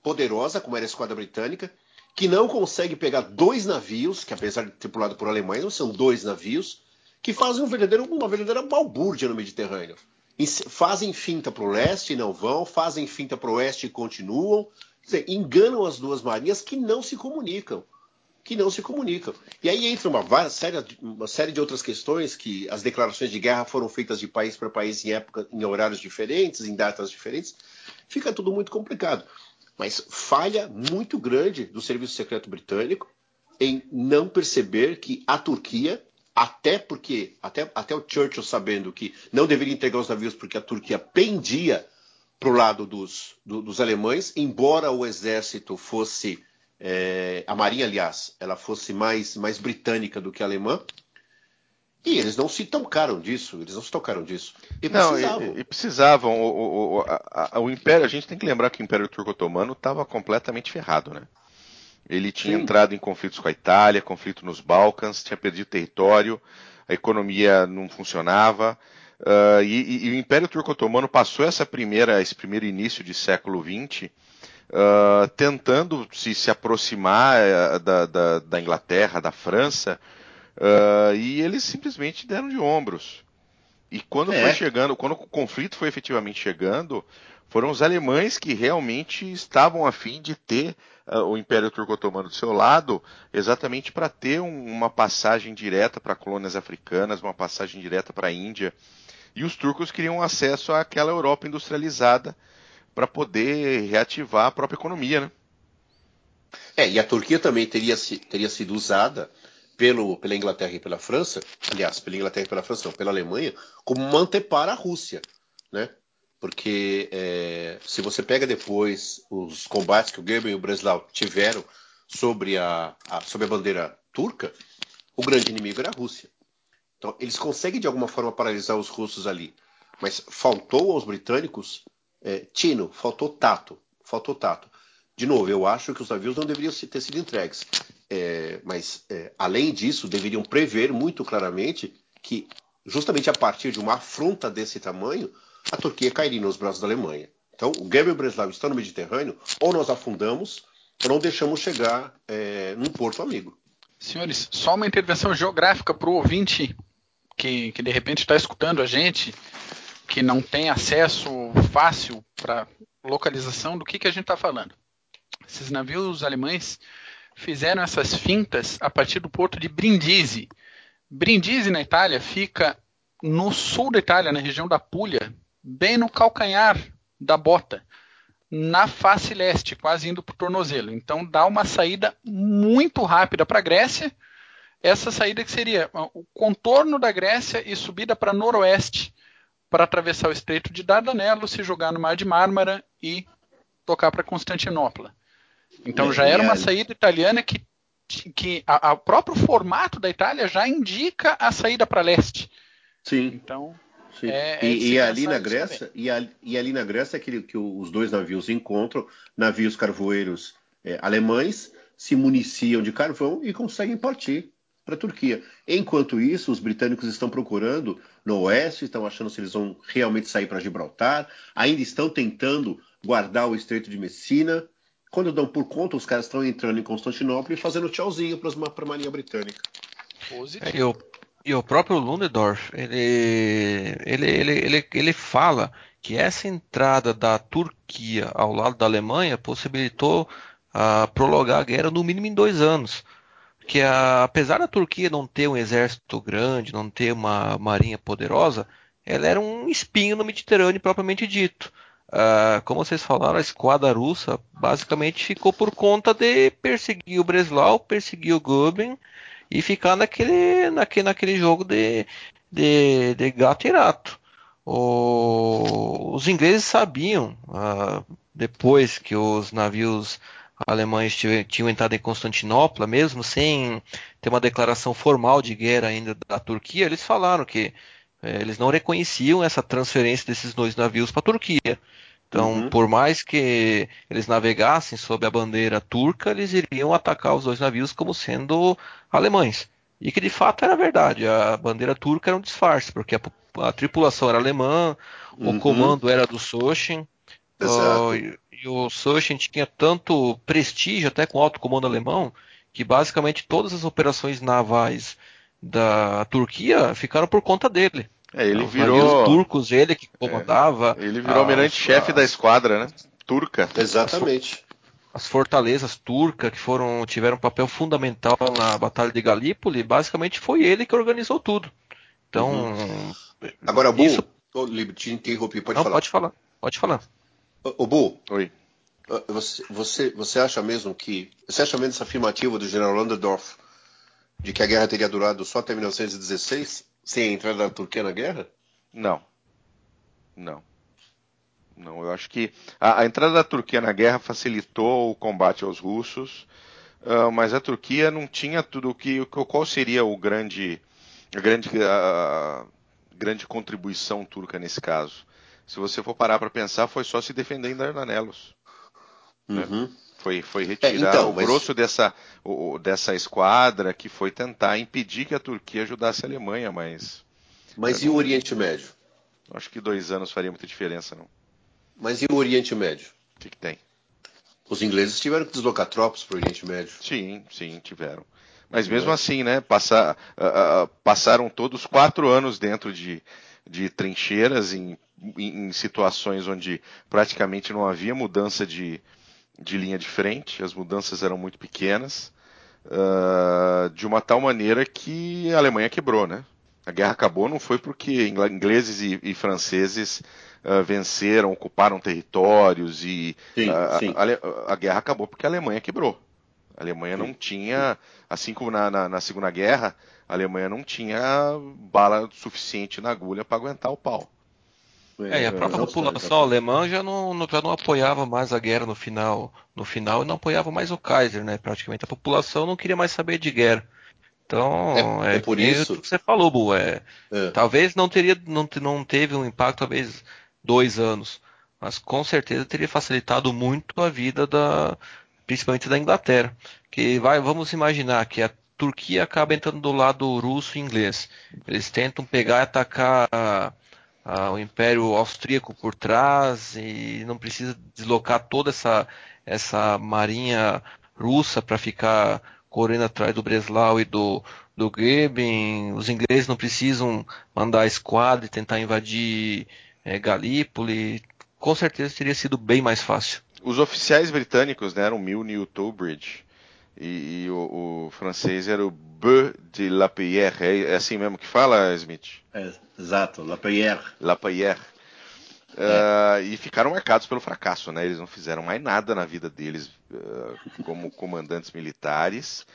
poderosa, como era a esquadra britânica, que não consegue pegar dois navios, que apesar de tripulado por alemães, são dois navios, que fazem um verdadeiro, uma verdadeira balbúrdia no Mediterrâneo. Fazem finta para o leste e não vão, fazem finta para o oeste e continuam. Dizer, enganam as duas marinhas que não se comunicam. Que não se comunicam. E aí entra uma, série, uma série de outras questões que as declarações de guerra foram feitas de país para país em época, em horários diferentes, em datas diferentes fica tudo muito complicado. Mas falha muito grande do serviço secreto britânico em não perceber que a Turquia, até porque, até, até o Churchill sabendo que não deveria entregar os navios porque a Turquia pendia para o lado dos, do, dos alemães, embora o exército fosse, é, a marinha, aliás, ela fosse mais, mais britânica do que alemã, e eles não se tocaram disso, eles não se tocaram disso. E não, precisavam. E, e precisavam. O, o, o, a, a, o, Império, a gente tem que lembrar que o Império Turco Otomano estava completamente ferrado, né? Ele tinha Sim. entrado em conflitos com a Itália, conflito nos Balcãs, tinha perdido território, a economia não funcionava. Uh, e, e, o Império Turco-Otomano passou essa primeira, esse primeiro início de século XX uh, ah, tentando se, se aproximar uh, da, da, da, Inglaterra, da França, e eles simplesmente deram de ombros. E quando é. foi chegando, quando o conflito foi efetivamente chegando, foram os alemães que realmente estavam a fim de ter uh, o Império Turco-Otomano do seu lado, exatamente para ter um, uma passagem direta para colônias africanas, uma passagem direta para a Índia. E os turcos queriam acesso àquela Europa industrializada para poder reativar a própria economia, né? É, e a Turquia também teria, teria sido usada pelo, pela Inglaterra e pela França, aliás, pela Inglaterra e pela França, não, pela Alemanha, como uma antepara à Rússia, né? Porque é, se você pega depois os combates que o Goebbels e o Breslau tiveram sobre a, a, sobre a bandeira turca, o grande inimigo era a Rússia. Então, eles conseguem de alguma forma paralisar os russos ali. Mas faltou aos britânicos é, tino, faltou tato. Faltou tato. De novo, eu acho que os navios não deveriam ter sido entregues. É, mas, é, além disso, deveriam prever muito claramente que, justamente a partir de uma afronta desse tamanho, a Turquia cairia nos braços da Alemanha. Então, o Gabriel Breslau está no Mediterrâneo, ou nós afundamos, ou não deixamos chegar é, num porto amigo. Senhores, só uma intervenção geográfica para o ouvinte que, que de repente está escutando a gente, que não tem acesso fácil para localização do que, que a gente está falando. Esses navios alemães fizeram essas fintas a partir do porto de Brindisi. Brindisi, na Itália, fica no sul da Itália, na região da Puglia, bem no calcanhar da bota, na face leste, quase indo para o tornozelo. Então dá uma saída muito rápida para a Grécia. Essa saída que seria o contorno da Grécia e subida para noroeste para atravessar o Estreito de Dardanelos, se jogar no Mar de Mármara e tocar para Constantinopla. Então já era uma saída italiana que, que a, a próprio formato da Itália já indica a saída para leste. Sim. Então Sim. É, é e, e ali na Grécia, e, a, e, ali na Grécia que, que os dois navios encontram, navios carvoeiros é, alemães, se municiam de carvão e conseguem partir para a Turquia. Enquanto isso, os britânicos estão procurando no oeste, estão achando se eles vão realmente sair para Gibraltar, ainda estão tentando guardar o Estreito de Messina. Quando dão por conta, os caras estão entrando em Constantinopla e fazendo tchauzinho para a Marinha Britânica. É, eu e o próprio Ludendorff, ele, ele, ele, ele, ele fala que essa entrada da Turquia ao lado da Alemanha possibilitou uh, prolongar a guerra no mínimo em dois anos. Que uh, apesar da Turquia não ter um exército grande, não ter uma marinha poderosa, ela era um espinho no Mediterrâneo propriamente dito. Uh, como vocês falaram, a esquadra russa basicamente ficou por conta de perseguir o Breslau, perseguir o Goeben e ficar naquele, naquele, naquele jogo de, de, de gato e rato. O, os ingleses sabiam, uh, depois que os navios alemães tinham entrado em Constantinopla, mesmo sem ter uma declaração formal de guerra ainda da Turquia, eles falaram que eh, eles não reconheciam essa transferência desses dois navios para a Turquia. Então, uhum. por mais que eles navegassem sob a bandeira turca, eles iriam atacar os dois navios como sendo alemães. E que de fato era verdade, a bandeira turca era um disfarce, porque a, a tripulação era alemã, uhum. o comando era do Sochin, uh, e, o Sochin tinha tanto prestígio, até com o alto comando alemão, que basicamente todas as operações navais da Turquia ficaram por conta dele. É, ele virou. Os turcos, ele que comandava. É, ele virou almirante-chefe da esquadra, né? Turca. Exatamente. As, as fortalezas turcas que foram tiveram um papel fundamental na Batalha de Galípoli, basicamente foi ele que organizou tudo. Então. Uhum. Agora, Bu, isso... oh, te interrompi, pode Não, falar. Pode falar, pode falar. Ô Bu. Oi. Você, você, você acha mesmo que. Você acha mesmo essa afirmativa do general Landerdorff de que a guerra teria durado só até 1916? sem a entrada da Turquia na guerra? Não. Não. Não, eu acho que a, a entrada da Turquia na guerra facilitou o combate aos russos, uh, mas a Turquia não tinha tudo o que. Qual seria o grande, a grande, a, grande contribuição turca nesse caso? Se você for parar para pensar, foi só se defender em Dardanelos. Né? Uhum. Né? Foi, foi retirar é, então, o mas... grosso dessa, o, dessa esquadra que foi tentar impedir que a Turquia ajudasse a Alemanha, mas. Mas e o Oriente Médio? Acho que dois anos faria muita diferença, não. Mas e o Oriente Médio? O que, que tem? Os ingleses tiveram que deslocar tropas para o Oriente Médio. Sim, sim, tiveram. Mas mesmo é. assim, né? Passar, uh, uh, passaram todos quatro anos dentro de, de trincheiras em, em, em, situações onde praticamente não havia mudança de, de linha de frente, as mudanças eram muito pequenas, uh, de uma tal maneira que a Alemanha quebrou, né? A guerra acabou não foi porque ingleses e, e franceses uh, venceram, ocuparam territórios e sim, uh, sim. A, a, guerra acabou porque a Alemanha quebrou. A Alemanha sim. não tinha, assim como na, na, na, Segunda Guerra, a Alemanha não tinha bala suficiente na agulha para aguentar o pau. É, e a própria população alemã já não, já não apoiava mais a guerra no final, no final e não apoiava mais o Kaiser, né? Praticamente a população não queria mais saber de guerra. Então, é, é, é por isso que você falou, Bu. É, é, Talvez não teria, não, não teve um impacto, talvez dois anos, mas com certeza teria facilitado muito a vida da, principalmente da Inglaterra. Que vai, vamos imaginar que a Turquia acaba entrando do lado russo e inglês. Eles tentam pegar e atacar a, a, o Império Austríaco por trás e não precisa deslocar toda essa, essa marinha russa para ficar correndo atrás do Breslau e do, do Goeben. Os ingleses não precisam mandar a esquadra e tentar invadir é, Galípoli. Com certeza teria sido bem mais fácil. Os oficiais britânicos né, eram Milne e o Toubridge. E, e o, o, francês era o Beu de Lapierre. É, é assim mesmo que fala, Smith? É, exato, Lapierre. Lapierre. Uh, e ficaram marcados pelo fracasso, né? Eles não fizeram mais nada na vida deles uh, como comandantes militares.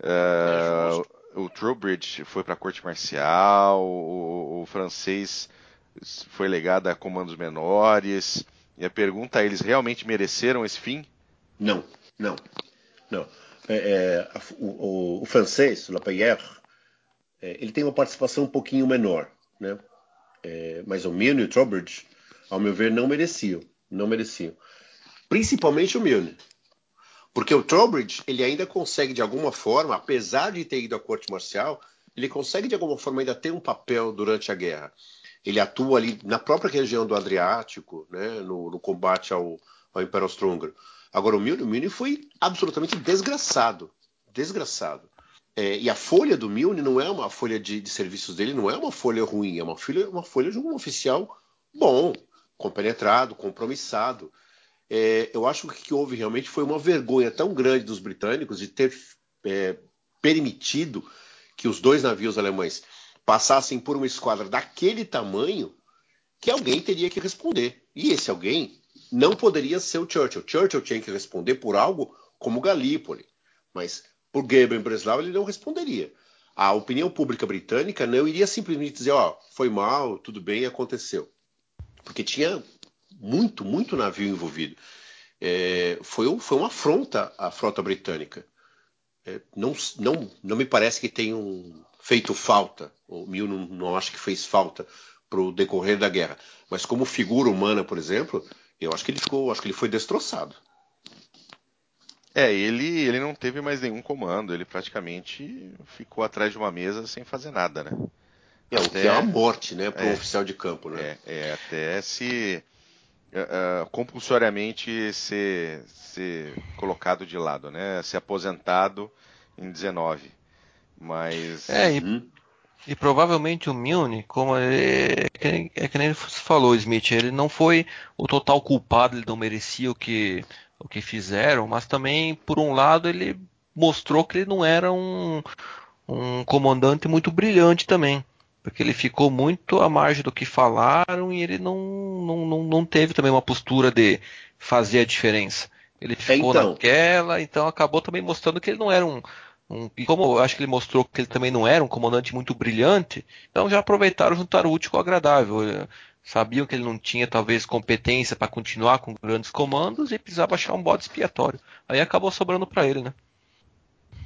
Uh, o Trowbridge foi para a corte marcial, o, o, francês foi legado a comandos menores. E a pergunta é: eles realmente mereceram esse fim? Não, não, não. É, é, o, o, o, francês, Lapierre, é, ele tem uma participação um pouquinho menor, né? É, mas o Milne e o Trowbridge ao meu ver, não mereciam. Não mereciam. Principalmente o Milne. Porque o Trowbridge, ele ainda consegue, de alguma forma, apesar de ter ido à corte marcial, ele consegue, de alguma forma, ainda ter um papel durante a guerra. Ele atua ali na própria região do Adriático, né, no, no combate ao, ao Império Austro-Húngaro. Agora, o Milne, o Milne foi absolutamente desgraçado. Desgraçado. É, e a folha do Milne não é uma folha de, de, serviços dele, não é uma folha ruim, é uma folha, uma folha de um oficial bom, compenetrado, compromissado. É, eu acho que o que houve realmente foi uma vergonha tão grande dos britânicos de ter é, permitido que os dois navios alemães passassem por uma esquadra daquele tamanho que alguém teria que responder. E esse alguém não poderia ser o Churchill. Churchill tinha que responder por algo como Galípoli, mas por e Breslau ele não responderia. A opinião pública britânica não iria simplesmente dizer, ó, oh, foi mal, tudo bem, aconteceu porque tinha muito, muito navio envolvido. É, foi, foi uma afronta à frota britânica. É, não, não, não me parece que tenham feito falta, o Mil não, não acho que fez falta para o decorrer da guerra, mas como figura humana, por exemplo, eu acho que ele ficou, acho que ele foi destroçado. É, ele, ele não teve mais nenhum comando, ele praticamente ficou atrás de uma mesa sem fazer nada, né? É, até, o que é uma morte, né, para um é, oficial de campo, né? É, é até se uh, compulsoriamente ser, ser colocado de lado, né? Ser aposentado em 19. Mas. É, e, hum. E provavelmente o Milne, como ele, é, é que nem você falou, Smith, ele não foi o total culpado, ele não merecia o que, o que fizeram, mas também, por um lado, ele mostrou que ele não era um, um comandante muito brilhante também porque ele ficou muito à margem do que falaram e ele não, não, não, não teve também uma postura de fazer a diferença. Ele ficou então, naquela, então acabou também mostrando que ele não era um, um. E como eu acho que ele mostrou que ele também não era um comandante muito brilhante, então já aproveitaram juntar o útil com o agradável. Sabiam que ele não tinha talvez competência para continuar com grandes comandos e precisava achar um bode expiatório. Aí acabou sobrando para ele, né?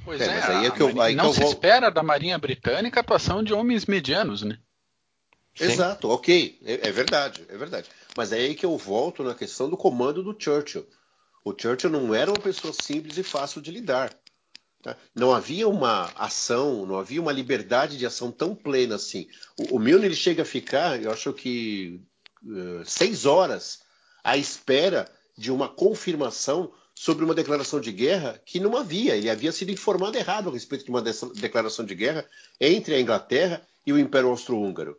Pois é, é mas aí é que eu, aí não que eu se vou... espera da Marinha Britânica a atuação de homens medianos, né? Sim. Exato, ok, é, é, verdade, é verdade. Mas é aí que eu volto na questão do comando do Churchill. O Churchill não era uma pessoa simples e fácil de lidar. Tá? Não havia uma ação, não havia uma liberdade de ação tão plena assim. O, o Milner ele chega a ficar, eu acho que uh, seis horas à espera de uma confirmação sobre uma declaração de guerra que não havia. Ele havia sido informado errado a respeito de uma declaração de guerra entre a Inglaterra e o Império Austro-Húngaro.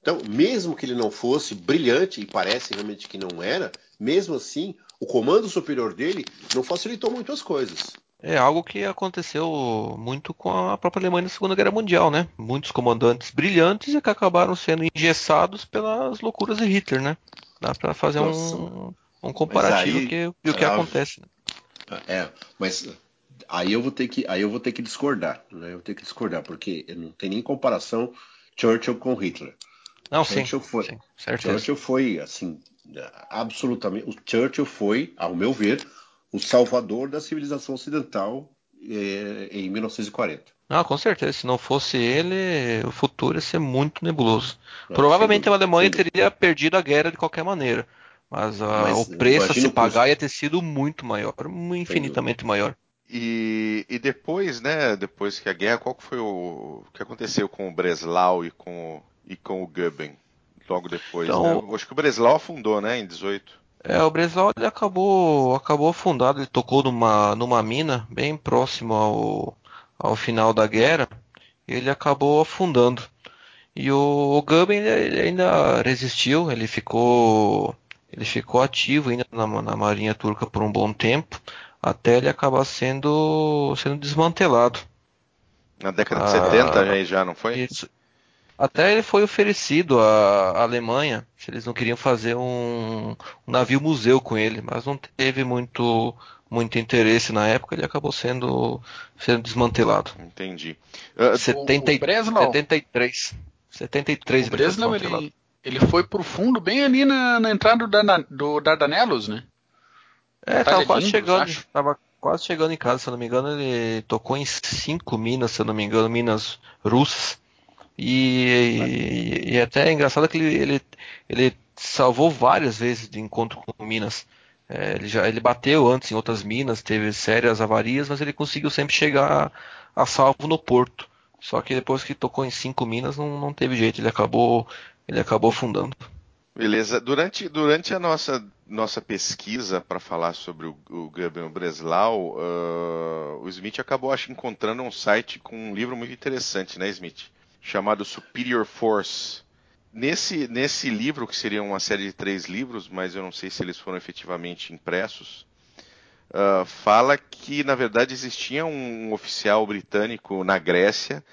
Então, mesmo que ele não fosse brilhante, e parece realmente que não era, mesmo assim, o comando superior dele não facilitou muito as coisas. É algo que aconteceu muito com a própria Alemanha na Segunda Guerra Mundial, né? Muitos comandantes brilhantes e que acabaram sendo engessados pelas loucuras de Hitler, né? Dá para fazer um, um comparativo aí, que, do que acontece. Né? É, mas aí eu vou ter que aí eu vou ter que discordar, né? Eu vou ter que discordar porque não tem nem comparação Churchill com Hitler. Não, Churchill sim, foi, sim, Churchill foi assim absolutamente. O Churchill foi, ao meu ver, o salvador da civilização ocidental é, em 1940. Ah, com certeza. Se não fosse ele, o futuro ia ser muito nebuloso. Não, Provavelmente a Alemanha teria perdido a guerra de qualquer maneira. Mas, uh, mas o preço a se pagar ia ter sido muito maior, infinitamente maior. E, e, depois, né, depois que a guerra, qual que foi o, o que aconteceu com o Breslau e com, e com o Goeben? Logo depois, então, né? Acho que o Breslau afundou, né, em 18. É, o Breslau ele acabou, acabou afundado, ele tocou numa, numa mina bem próximo ao, ao final da guerra, e ele acabou afundando. E o, o ele ainda resistiu, ele ficou ele ficou ativo ainda na, na marinha turca por um bom tempo, até ele acabar sendo sendo desmantelado. Na década de 70 ah, já, não foi? Isso. Até ele foi oferecido à Alemanha, se eles não queriam fazer um, um navio museu com ele, mas não teve muito muito interesse na época, ele acabou sendo sendo desmantelado. Entendi. Uh, 70, o, o Breslau, 73. 73 o Breslau, ele, ele foi pro fundo bem ali na, na entrada do, do Dardanelos, né? É, tava quase chegando. Tava quase chegando em casa, se eu não me engano, ele tocou em cinco minas, se eu não me engano, minas russas. E, e, e até é engraçado que ele, ele, ele, salvou várias vezes de encontro com minas. É, ele, já, ele bateu antes em outras minas, teve sérias avarias, mas ele conseguiu sempre chegar a, a salvo no porto. Só que depois que tocou em cinco minas não, não teve jeito, ele acabou, ele acabou afundando. Beleza. Durante, durante a nossa, nossa pesquisa para falar sobre o, o Gabriel Breslau, uh, o Smith acabou acho, encontrando um site com um livro muito interessante, né, Smith? Chamado Superior Force. Nesse, nesse livro, que seria uma série de três livros, mas eu não sei se eles foram efetivamente impressos, uh, fala que na verdade existia um oficial britânico na Grécia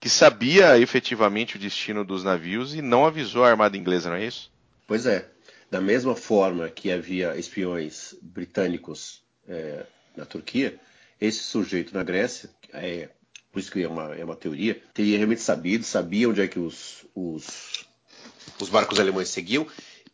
que sabia efetivamente o destino dos navios e não avisou a armada inglesa, não é isso? Pois é. Da mesma forma que havia espiões britânicos é, na Turquia, esse sujeito na Grécia, é, por isso que é uma, é uma teoria, teria realmente sabido, sabia onde é que os, os, os barcos alemães seguiam,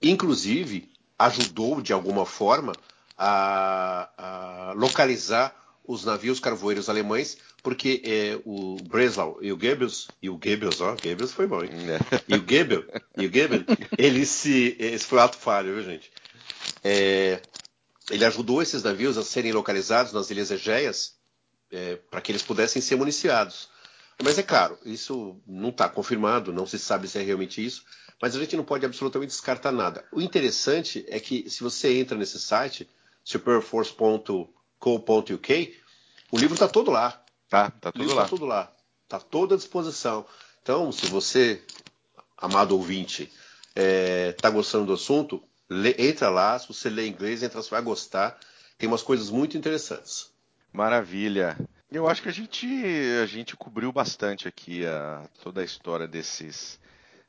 inclusive ajudou de alguma forma a, a localizar os navios carvoeiros alemães, porque é, o Breslau e o Goebbels, e o Goebbels, ó, Goebbels foi bom, hein? É. E o Goebbels, e o Goebbels, ele se, esse foi ato falho, viu, gente? É, ele ajudou esses navios a serem localizados nas Ilhas Egeias é, para que eles pudessem ser municiados. Mas é claro, isso não está confirmado, não se sabe se é realmente isso, mas a gente não pode absolutamente descartar nada. O interessante é que se você entra nesse site, superforce.co.uk, o livro está todo lá. Tá, tá tudo lá. Está tudo lá. Está toda à disposição. Então, se você, amado ouvinte, está é, tá gostando do assunto, lê, entra lá. Se você lê inglês, entra, você vai gostar. Tem umas coisas muito interessantes. Maravilha. Eu acho que a gente, a gente cobriu bastante aqui a, toda a história desses,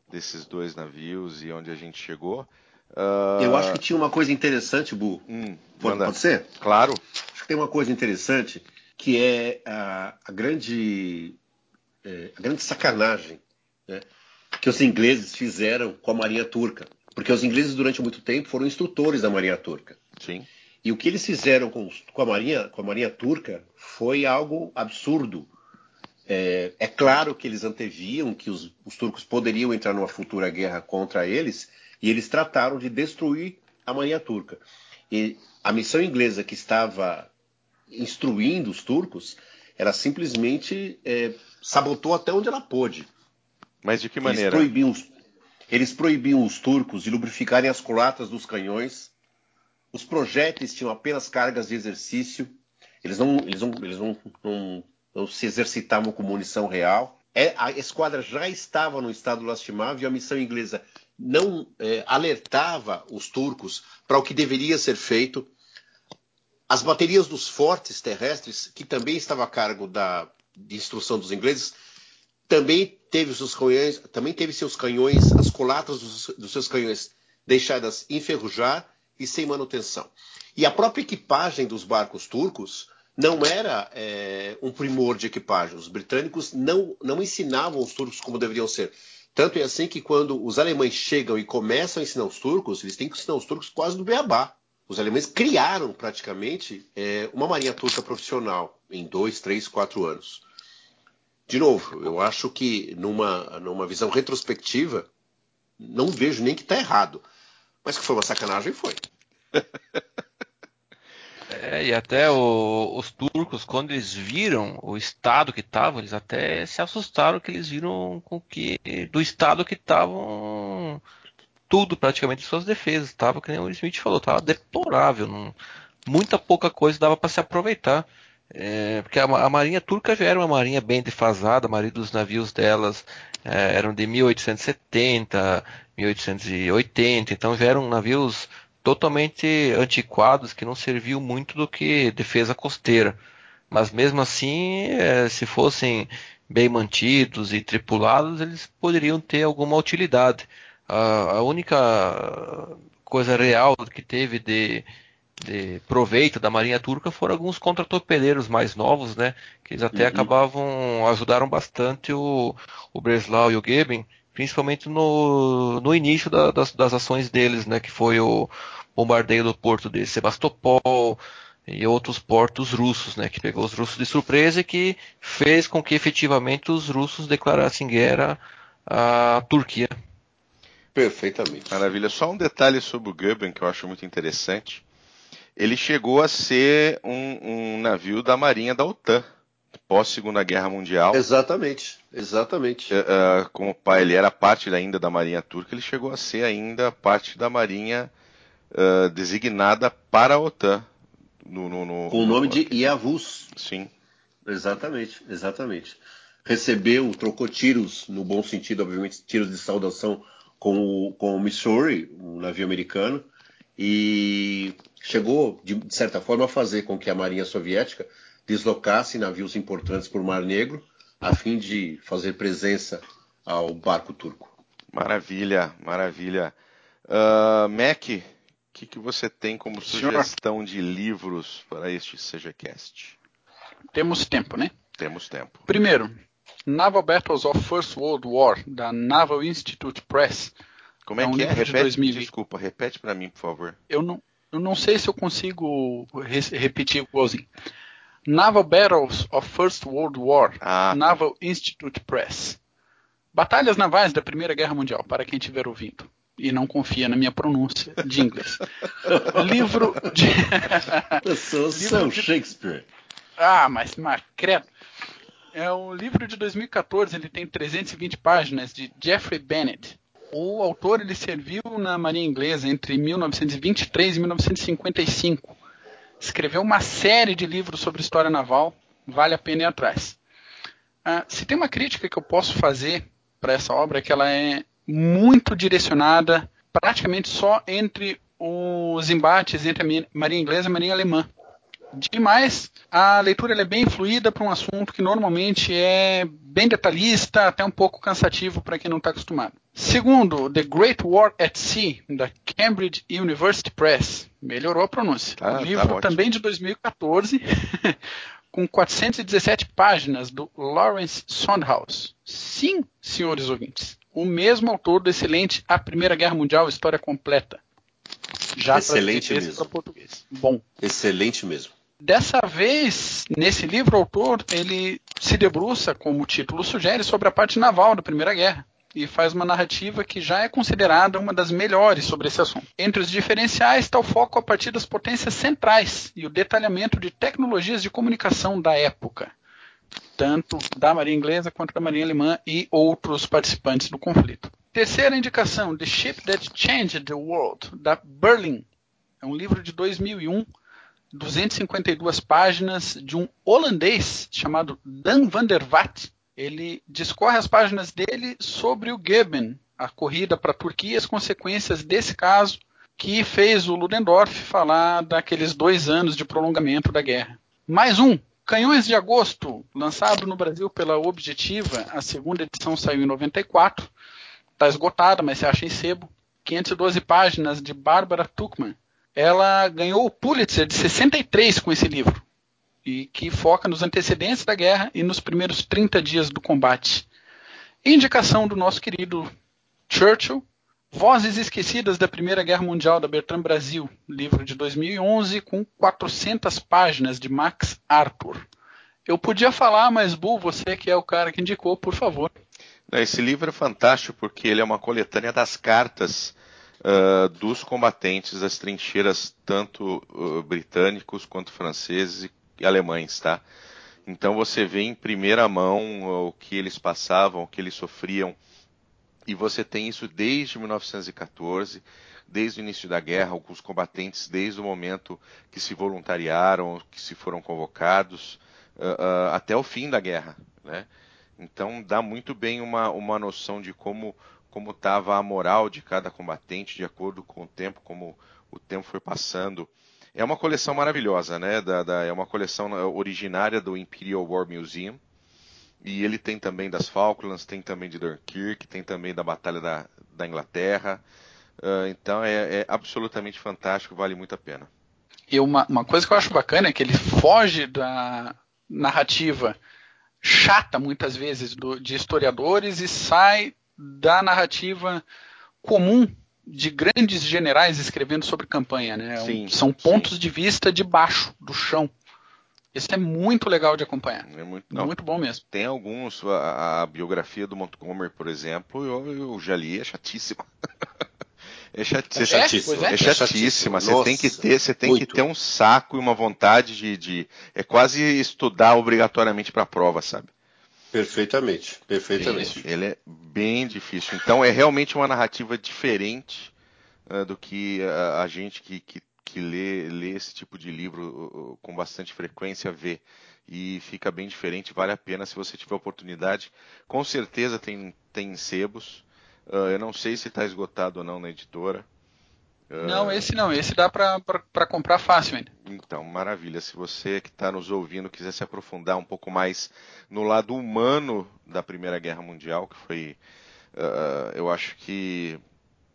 desses dois navios e onde a gente chegou. Uh... Eu acho que tinha uma coisa interessante, Bu. Hum, pode, pode, ser? Claro. Acho que tem uma coisa interessante que é a, a grande, é, a grande sacanagem né, que os ingleses fizeram com a Marinha Turca. Porque os ingleses, durante muito tempo, foram instrutores da Marinha Turca. Sim. E o que eles fizeram com, com, a, marinha, com a marinha turca foi algo absurdo. É, é claro que eles anteviam que os, os, turcos poderiam entrar numa futura guerra contra eles, e eles trataram de destruir a marinha turca. E a missão inglesa que estava instruindo os turcos, ela simplesmente é, sabotou até onde ela pôde. Mas de que maneira? Eles proibiam, os, eles proibiam os turcos de lubrificarem as colatas dos canhões. Os projéteis tinham apenas cargas de exercício. Eles não, eles não, eles não, não, não se exercitavam com munição real. É, a esquadra já estava no estado lastimável e a missão inglesa não é, alertava os turcos para o que deveria ser feito. As baterias dos fortes terrestres, que também estava a cargo da de instrução dos ingleses, também teve seus canhões, também teve seus canhões, as colatas dos, dos seus canhões deixadas enferrujar e sem manutenção. E a própria equipagem dos barcos turcos não era é, um primor de equipagem. Os britânicos não, não ensinavam os turcos como deveriam ser. Tanto é assim que quando os alemães chegam e começam a ensinar os turcos, eles têm que ensinar os turcos quase do beabá. Os alemães criaram praticamente é, uma marinha turca profissional em dois, três, quatro anos. De novo, eu acho que numa, numa visão retrospectiva, não vejo nem que está errado. Mas que foi uma sacanagem, foi. É, e até o, os turcos, quando eles viram o estado que estavam, eles até se assustaram que eles viram com que do estado que estavam tudo praticamente suas defesas. Estava, que nem o Smith falou, estava deplorável. Não, muita pouca coisa dava para se aproveitar. É, porque a, a, marinha turca já era uma marinha bem defasada, a maioria dos navios delas é, eram de 1870, 1880, então já eram navios totalmente antiquados que não serviam muito do que defesa costeira. Mas mesmo assim, é, se fossem bem mantidos e tripulados, eles poderiam ter alguma utilidade. A, a única coisa real que teve de, de proveito da marinha turca foram alguns contra-torpedeiros mais novos, né? Que eles até uhum. acabavam, ajudaram bastante o, o Breslau e o Geben principalmente no, no início da, das, das ações deles, né, que foi o bombardeio do porto de Sebastopol e outros portos russos, né, que pegou os russos de surpresa e que fez com que efetivamente os russos declarassem guerra à Turquia. Perfeitamente. Maravilha. Só um detalhe sobre o Goeben que eu acho muito interessante. Ele chegou a ser um, um navio da marinha da OTAN pós Segunda Guerra Mundial. Exatamente, exatamente. Uh, como pai, ele era parte ainda da Marinha Turca, ele chegou a ser ainda parte da Marinha uh, designada para a OTAN. No, no, no, Com o nome de Iavus. Sim. Exatamente, exatamente. Recebeu, trocou tiros, no bom sentido, obviamente, tiros de saudação com o, com o Missouri, um navio americano, e chegou, de certa forma, a fazer com que a Marinha Soviética deslocasse navios importantes por Mar Negro, a fim de fazer presença ao barco turco. Maravilha, maravilha. Uh, Mac, o que, que você tem como sugestão Senhor. de livros para este SejaCast? Temos tempo, né? Temos tempo. Primeiro, Naval Battles of First World War, da Naval Institute Press. Como é, é um que é? Repete, de desculpa, repete para mim, por favor. Eu não, eu não sei se eu consigo re repetir igualzinho. Naval Battles of First World War, ah. Naval Institute Press. Batalhas navais da Primeira Guerra Mundial, para quem estiver ouvindo e não confia na minha pronúncia de inglês. livro de. Eu sou São de... Shakespeare. Ah, mas, mas credo. É um livro de 2014, ele tem 320 páginas, de Jeffrey Bennett. O autor ele serviu na Marinha Inglesa entre 1923 e 1955 escreveu uma série de livros sobre história naval, vale a pena ir atrás. Ah, se tem uma crítica que eu posso fazer para essa obra é que ela é muito direcionada praticamente só entre os embates entre a marinha inglesa e a marinha alemã. Demais, a leitura é bem fluida para um assunto que normalmente é bem detalhista, até um pouco cansativo para quem não está acostumado. Segundo, The Great War at Sea, da Cambridge University Press. Melhorou a pronúncia. Ah, tá livro tá também de 2014, com 417 páginas, do Lawrence Sondhaus. Sim, senhores ouvintes, o mesmo autor do excelente A Primeira Guerra Mundial, História Completa. Já excelente mesmo. para português. Bom. Excelente mesmo. Dessa vez, nesse livro, o autor ele se debruça, como o título sugere, sobre a parte naval da Primeira Guerra. E faz uma narrativa que já é considerada uma das melhores sobre esse assunto. Entre os diferenciais está o foco a partir das potências centrais e o detalhamento de tecnologias de comunicação da época, tanto da Marinha Inglesa quanto da Marinha Alemã e outros participantes do conflito. Terceira indicação, The Ship That Changed the World, da Berlin. É um livro de 2001, 252 páginas, de um holandês chamado Dan van der Vaart, ele discorre as páginas dele sobre o Geben, a corrida para a Turquia, as consequências desse caso, que fez o Ludendorff falar daqueles dois anos de prolongamento da guerra. Mais um, Canhões de Agosto, lançado no Brasil pela Objetiva, a segunda edição saiu em 94, está esgotada, mas se acha em sebo. 512 páginas de Bárbara Tuchman. Ela ganhou o Pulitzer de 63 com esse livro e que foca nos antecedentes da guerra e nos primeiros 30 dias do combate. Indicação do nosso querido Churchill, Vozes Esquecidas da Primeira Guerra Mundial da Bertrand Brasil, livro de 2011 com 400 páginas de Max Arthur. Eu podia falar, mas Bu, você que é o cara que indicou, por favor. Esse livro é fantástico porque ele é uma coletânea das cartas uh, dos combatentes das trincheiras, tanto uh, britânicos quanto franceses alemães, tá? Então você vê em primeira mão o que eles passavam, o que eles sofriam, e você tem isso desde 1914, desde o início da guerra, os combatentes desde o momento que se voluntariaram, que se foram convocados, uh, uh, até o fim da guerra, né? Então dá muito bem uma, uma noção de como como estava a moral de cada combatente de acordo com o tempo, como o tempo foi passando. É uma coleção maravilhosa, né? Da, da, é uma coleção originária do Imperial War Museum. E ele tem também das Falklands, tem também de Dunkirk, tem também da Batalha da, da Inglaterra. Uh, então é, é, absolutamente fantástico, vale muito a pena. E uma, uma coisa que eu acho bacana é que ele foge da narrativa chata, muitas vezes, do, de historiadores e sai da narrativa comum de grandes generais escrevendo sobre campanha, né? Sim, São pontos sim. de vista de baixo, do chão. Isso é muito legal de acompanhar. É muito, não, muito bom mesmo. Tem alguns, a, a, biografia do Montgomery, por exemplo, eu, eu já li, é chatíssima. É, chati é, chatíssima. É, é chatíssima. Você tem que ter, você tem que ter um saco e uma vontade de, de é quase estudar obrigatoriamente para a prova, sabe? Perfeitamente, perfeitamente. Ele é bem difícil. Então é realmente uma narrativa diferente uh, do que a, a gente que, que, que lê, lê, esse tipo de livro uh, com bastante frequência vê. E fica bem diferente, vale a pena se você tiver oportunidade. Com certeza tem, tem sebos. Uh, eu não sei se está esgotado ou não na editora. Não, esse não. Esse dá para comprar fácil ainda. Então, maravilha. Se você que está nos ouvindo quiser se aprofundar um pouco mais no lado humano da Primeira Guerra Mundial, que foi, uh, eu acho que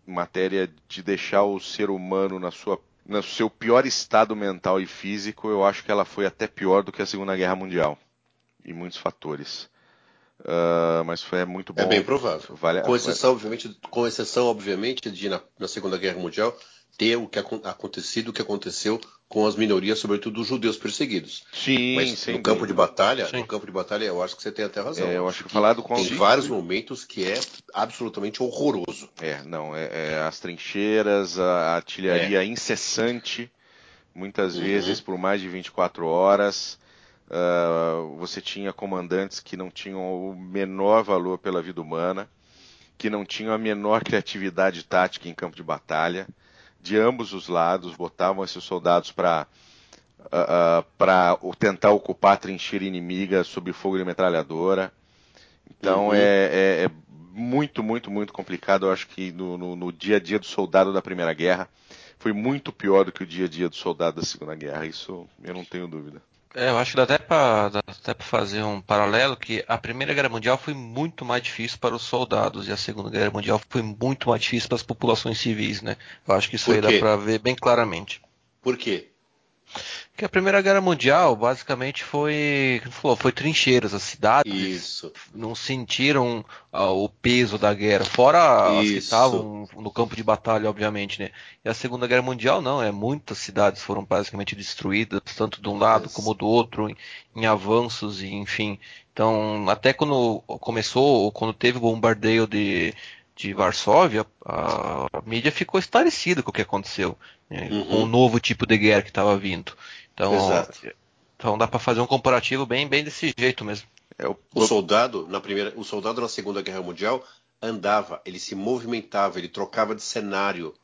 matéria de deixar o ser humano na sua no seu pior estado mental e físico, eu acho que ela foi até pior do que a Segunda Guerra Mundial, em muitos fatores. Uh, mas foi muito é bom. É bem provável. Vale, com exceção, vale... obviamente, com exceção, obviamente, de na, na, Segunda Guerra Mundial ter o que acontecido, o que aconteceu com as minorias, sobretudo os judeus perseguidos. Sim, mas sim. No campo de batalha, sim. no campo de batalha, eu acho que você tem até razão. É, eu acho que falado com tem vários momentos que é absolutamente horroroso. É, não, é, é as trincheiras, a artilharia é. incessante, muitas uhum. vezes por mais de 24 horas. Uh, você tinha comandantes que não tinham o menor valor pela vida humana, que não tinham a menor criatividade tática em campo de batalha, de ambos os lados, botavam esses soldados para uh, uh, para tentar ocupar a trincheira inimiga sob fogo de metralhadora. Então uhum. é, é, é, muito, muito, muito complicado. Eu acho que no, no, no dia a dia do soldado da Primeira Guerra foi muito pior do que o dia a dia do soldado da Segunda Guerra. Isso eu não tenho dúvida. É, eu acho que dá até para fazer um paralelo que a Primeira Guerra Mundial foi muito mais difícil para os soldados e a Segunda Guerra Mundial foi muito mais difícil para as populações civis, né? Eu acho que isso aí dá para ver bem claramente. Por quê? Que a Primeira Guerra Mundial basicamente foi, falou, foi trincheiras, as cidades Isso. não sentiram ah, o peso da guerra, fora as que Isso. estavam no campo de batalha, obviamente, né? E a Segunda Guerra Mundial não, é muitas cidades foram basicamente destruídas, tanto de um lado Isso. como do outro, em, em avanços e enfim. Então, até quando começou, quando teve o bombardeio de de Varsóvia, a, a mídia ficou esclarecida com o que aconteceu, né, Uhum. com o novo tipo de guerra que estava vindo. Então, Exato. então dá para fazer um comparativo bem, bem desse jeito mesmo. É o, O soldado na primeira, o soldado na Segunda Guerra Mundial andava, ele se movimentava, ele trocava de cenário.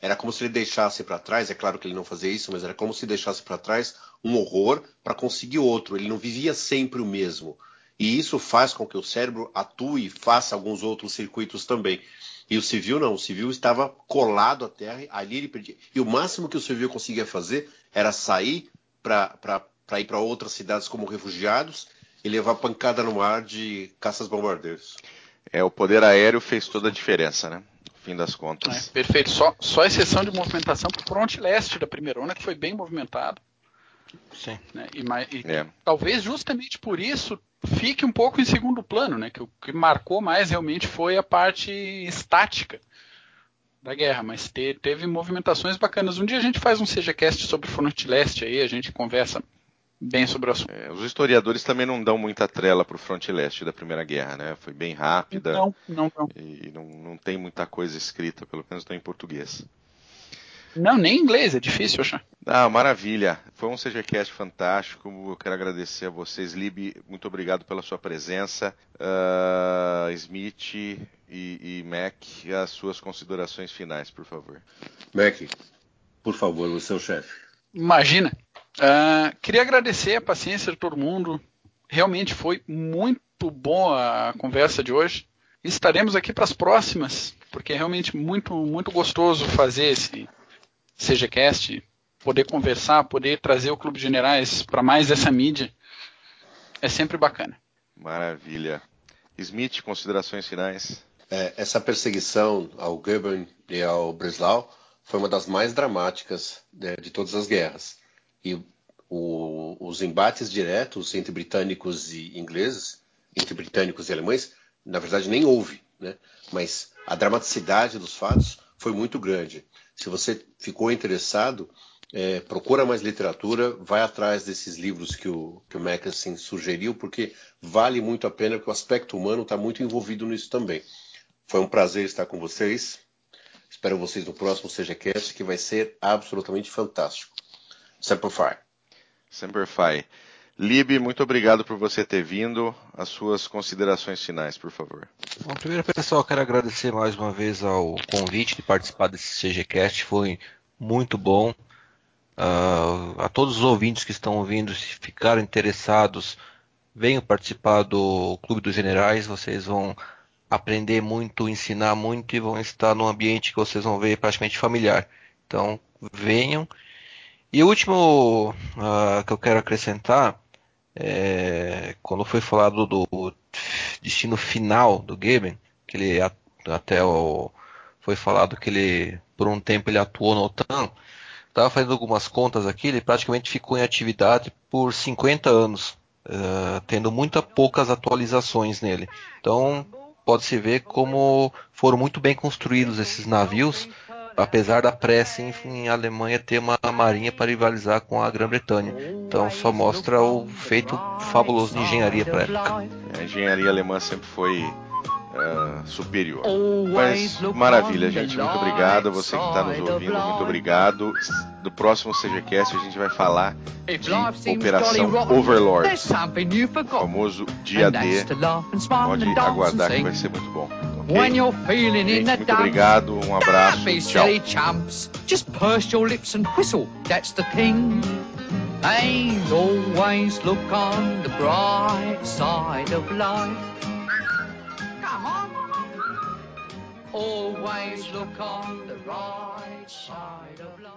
Era como se ele deixasse para trás, é claro que ele não fazia isso, mas era como se deixasse para trás um horror para conseguir outro. Ele não vivia sempre o mesmo. E isso faz com que o cérebro atue e faça alguns outros circuitos também. E o civil não, o civil estava colado à terra, ali ele perdia. E o máximo que o civil conseguia fazer era sair para ir para outras cidades como refugiados e levar pancada no mar de caças bombardeiros. é, o poder aéreo fez toda a diferença, né? No fim das É, contas. perfeito. Só, só exceção de movimentação para o fronte leste da primeira onda, que foi bem movimentado. Sim. Né? E, e É. talvez justamente por isso fique um pouco em segundo plano, né? Que o que marcou mais realmente foi a parte estática da guerra, mas te- teve movimentações bacanas. Um dia a gente faz um CGCast sobre o fronte leste aí, a gente conversa bem sobre o assunto. É, os historiadores também não dão muita trela para o fronte leste da Primeira Guerra, né? Foi bem rápida Não, não, não. e não, não tem muita coisa escrita, pelo menos não em português. Não, nem em inglês, é difícil achar. Ah, maravilha. Foi um CGCast fantástico. Eu quero agradecer a vocês. Lib, muito obrigado pela sua presença. Ah, Smith e, e Mac, as suas considerações finais, por favor. Mac, por favor, você é o chefe. Imagina. Ah, queria agradecer a paciência de todo mundo. Realmente foi muito bom a conversa de hoje. Estaremos aqui para as próximas, porque é realmente muito, muito gostoso fazer esse CGCast, poder conversar, poder trazer o Clube de Generais para mais essa mídia. É sempre bacana. Maravilha. Smith, considerações finais. É, essa perseguição ao Goeben e ao Breslau foi uma das mais dramáticas né, de todas as guerras. E o- os embates diretos entre britânicos e ingleses, entre britânicos e alemães, na verdade nem houve, né? mas a dramaticidade dos fatos foi muito grande. Se você ficou interessado, é, procura mais literatura, vai atrás desses livros que o, que o Mackensen sugeriu, porque vale muito a pena, porque o aspecto humano está muito envolvido nisso também. Foi um prazer estar com vocês. Espero vocês no próximo CGCast, que vai ser absolutamente fantástico. Semper Fi. Lib, muito obrigado por você ter vindo. As suas considerações finais, por favor. Bom, primeiro, pessoal, quero agradecer mais uma vez ao convite de participar desse CGCast. Foi muito bom. Ah, a todos os ouvintes que estão ouvindo, se ficaram interessados, venham participar do Clube dos Generais. Vocês vão aprender muito, ensinar muito e vão estar num ambiente que vocês vão ver praticamente familiar. Então, venham. E o último ah, que eu quero acrescentar é, quando foi falado do destino final do Gaben, que ele até o, foi falado que ele por um tempo ele atuou na OTAN, estava fazendo algumas contas aqui, ele praticamente ficou em atividade por 50 anos, eh, tendo muitas poucas atualizações nele. Então pode-se ver como foram muito bem construídos esses navios, apesar da pressa em, em Alemanha ter uma marinha para rivalizar com a Grã-Bretanha. Então só mostra o feito fabuloso de engenharia para a época. A engenharia alemã sempre foi ah, superior. Mas maravilha, gente. Muito obrigado. Você que está nos ouvindo, muito obrigado. Do próximo CGCast a gente vai falar de Operação Overlord, o famoso dia D. Pode aguardar que vai ser muito bom. Gente, muito obrigado. Um abraço. Tchau. silly chumps. Just purse your lips and whistle. That's the thing. And always look on the bright side of life. Always look on the right side of life.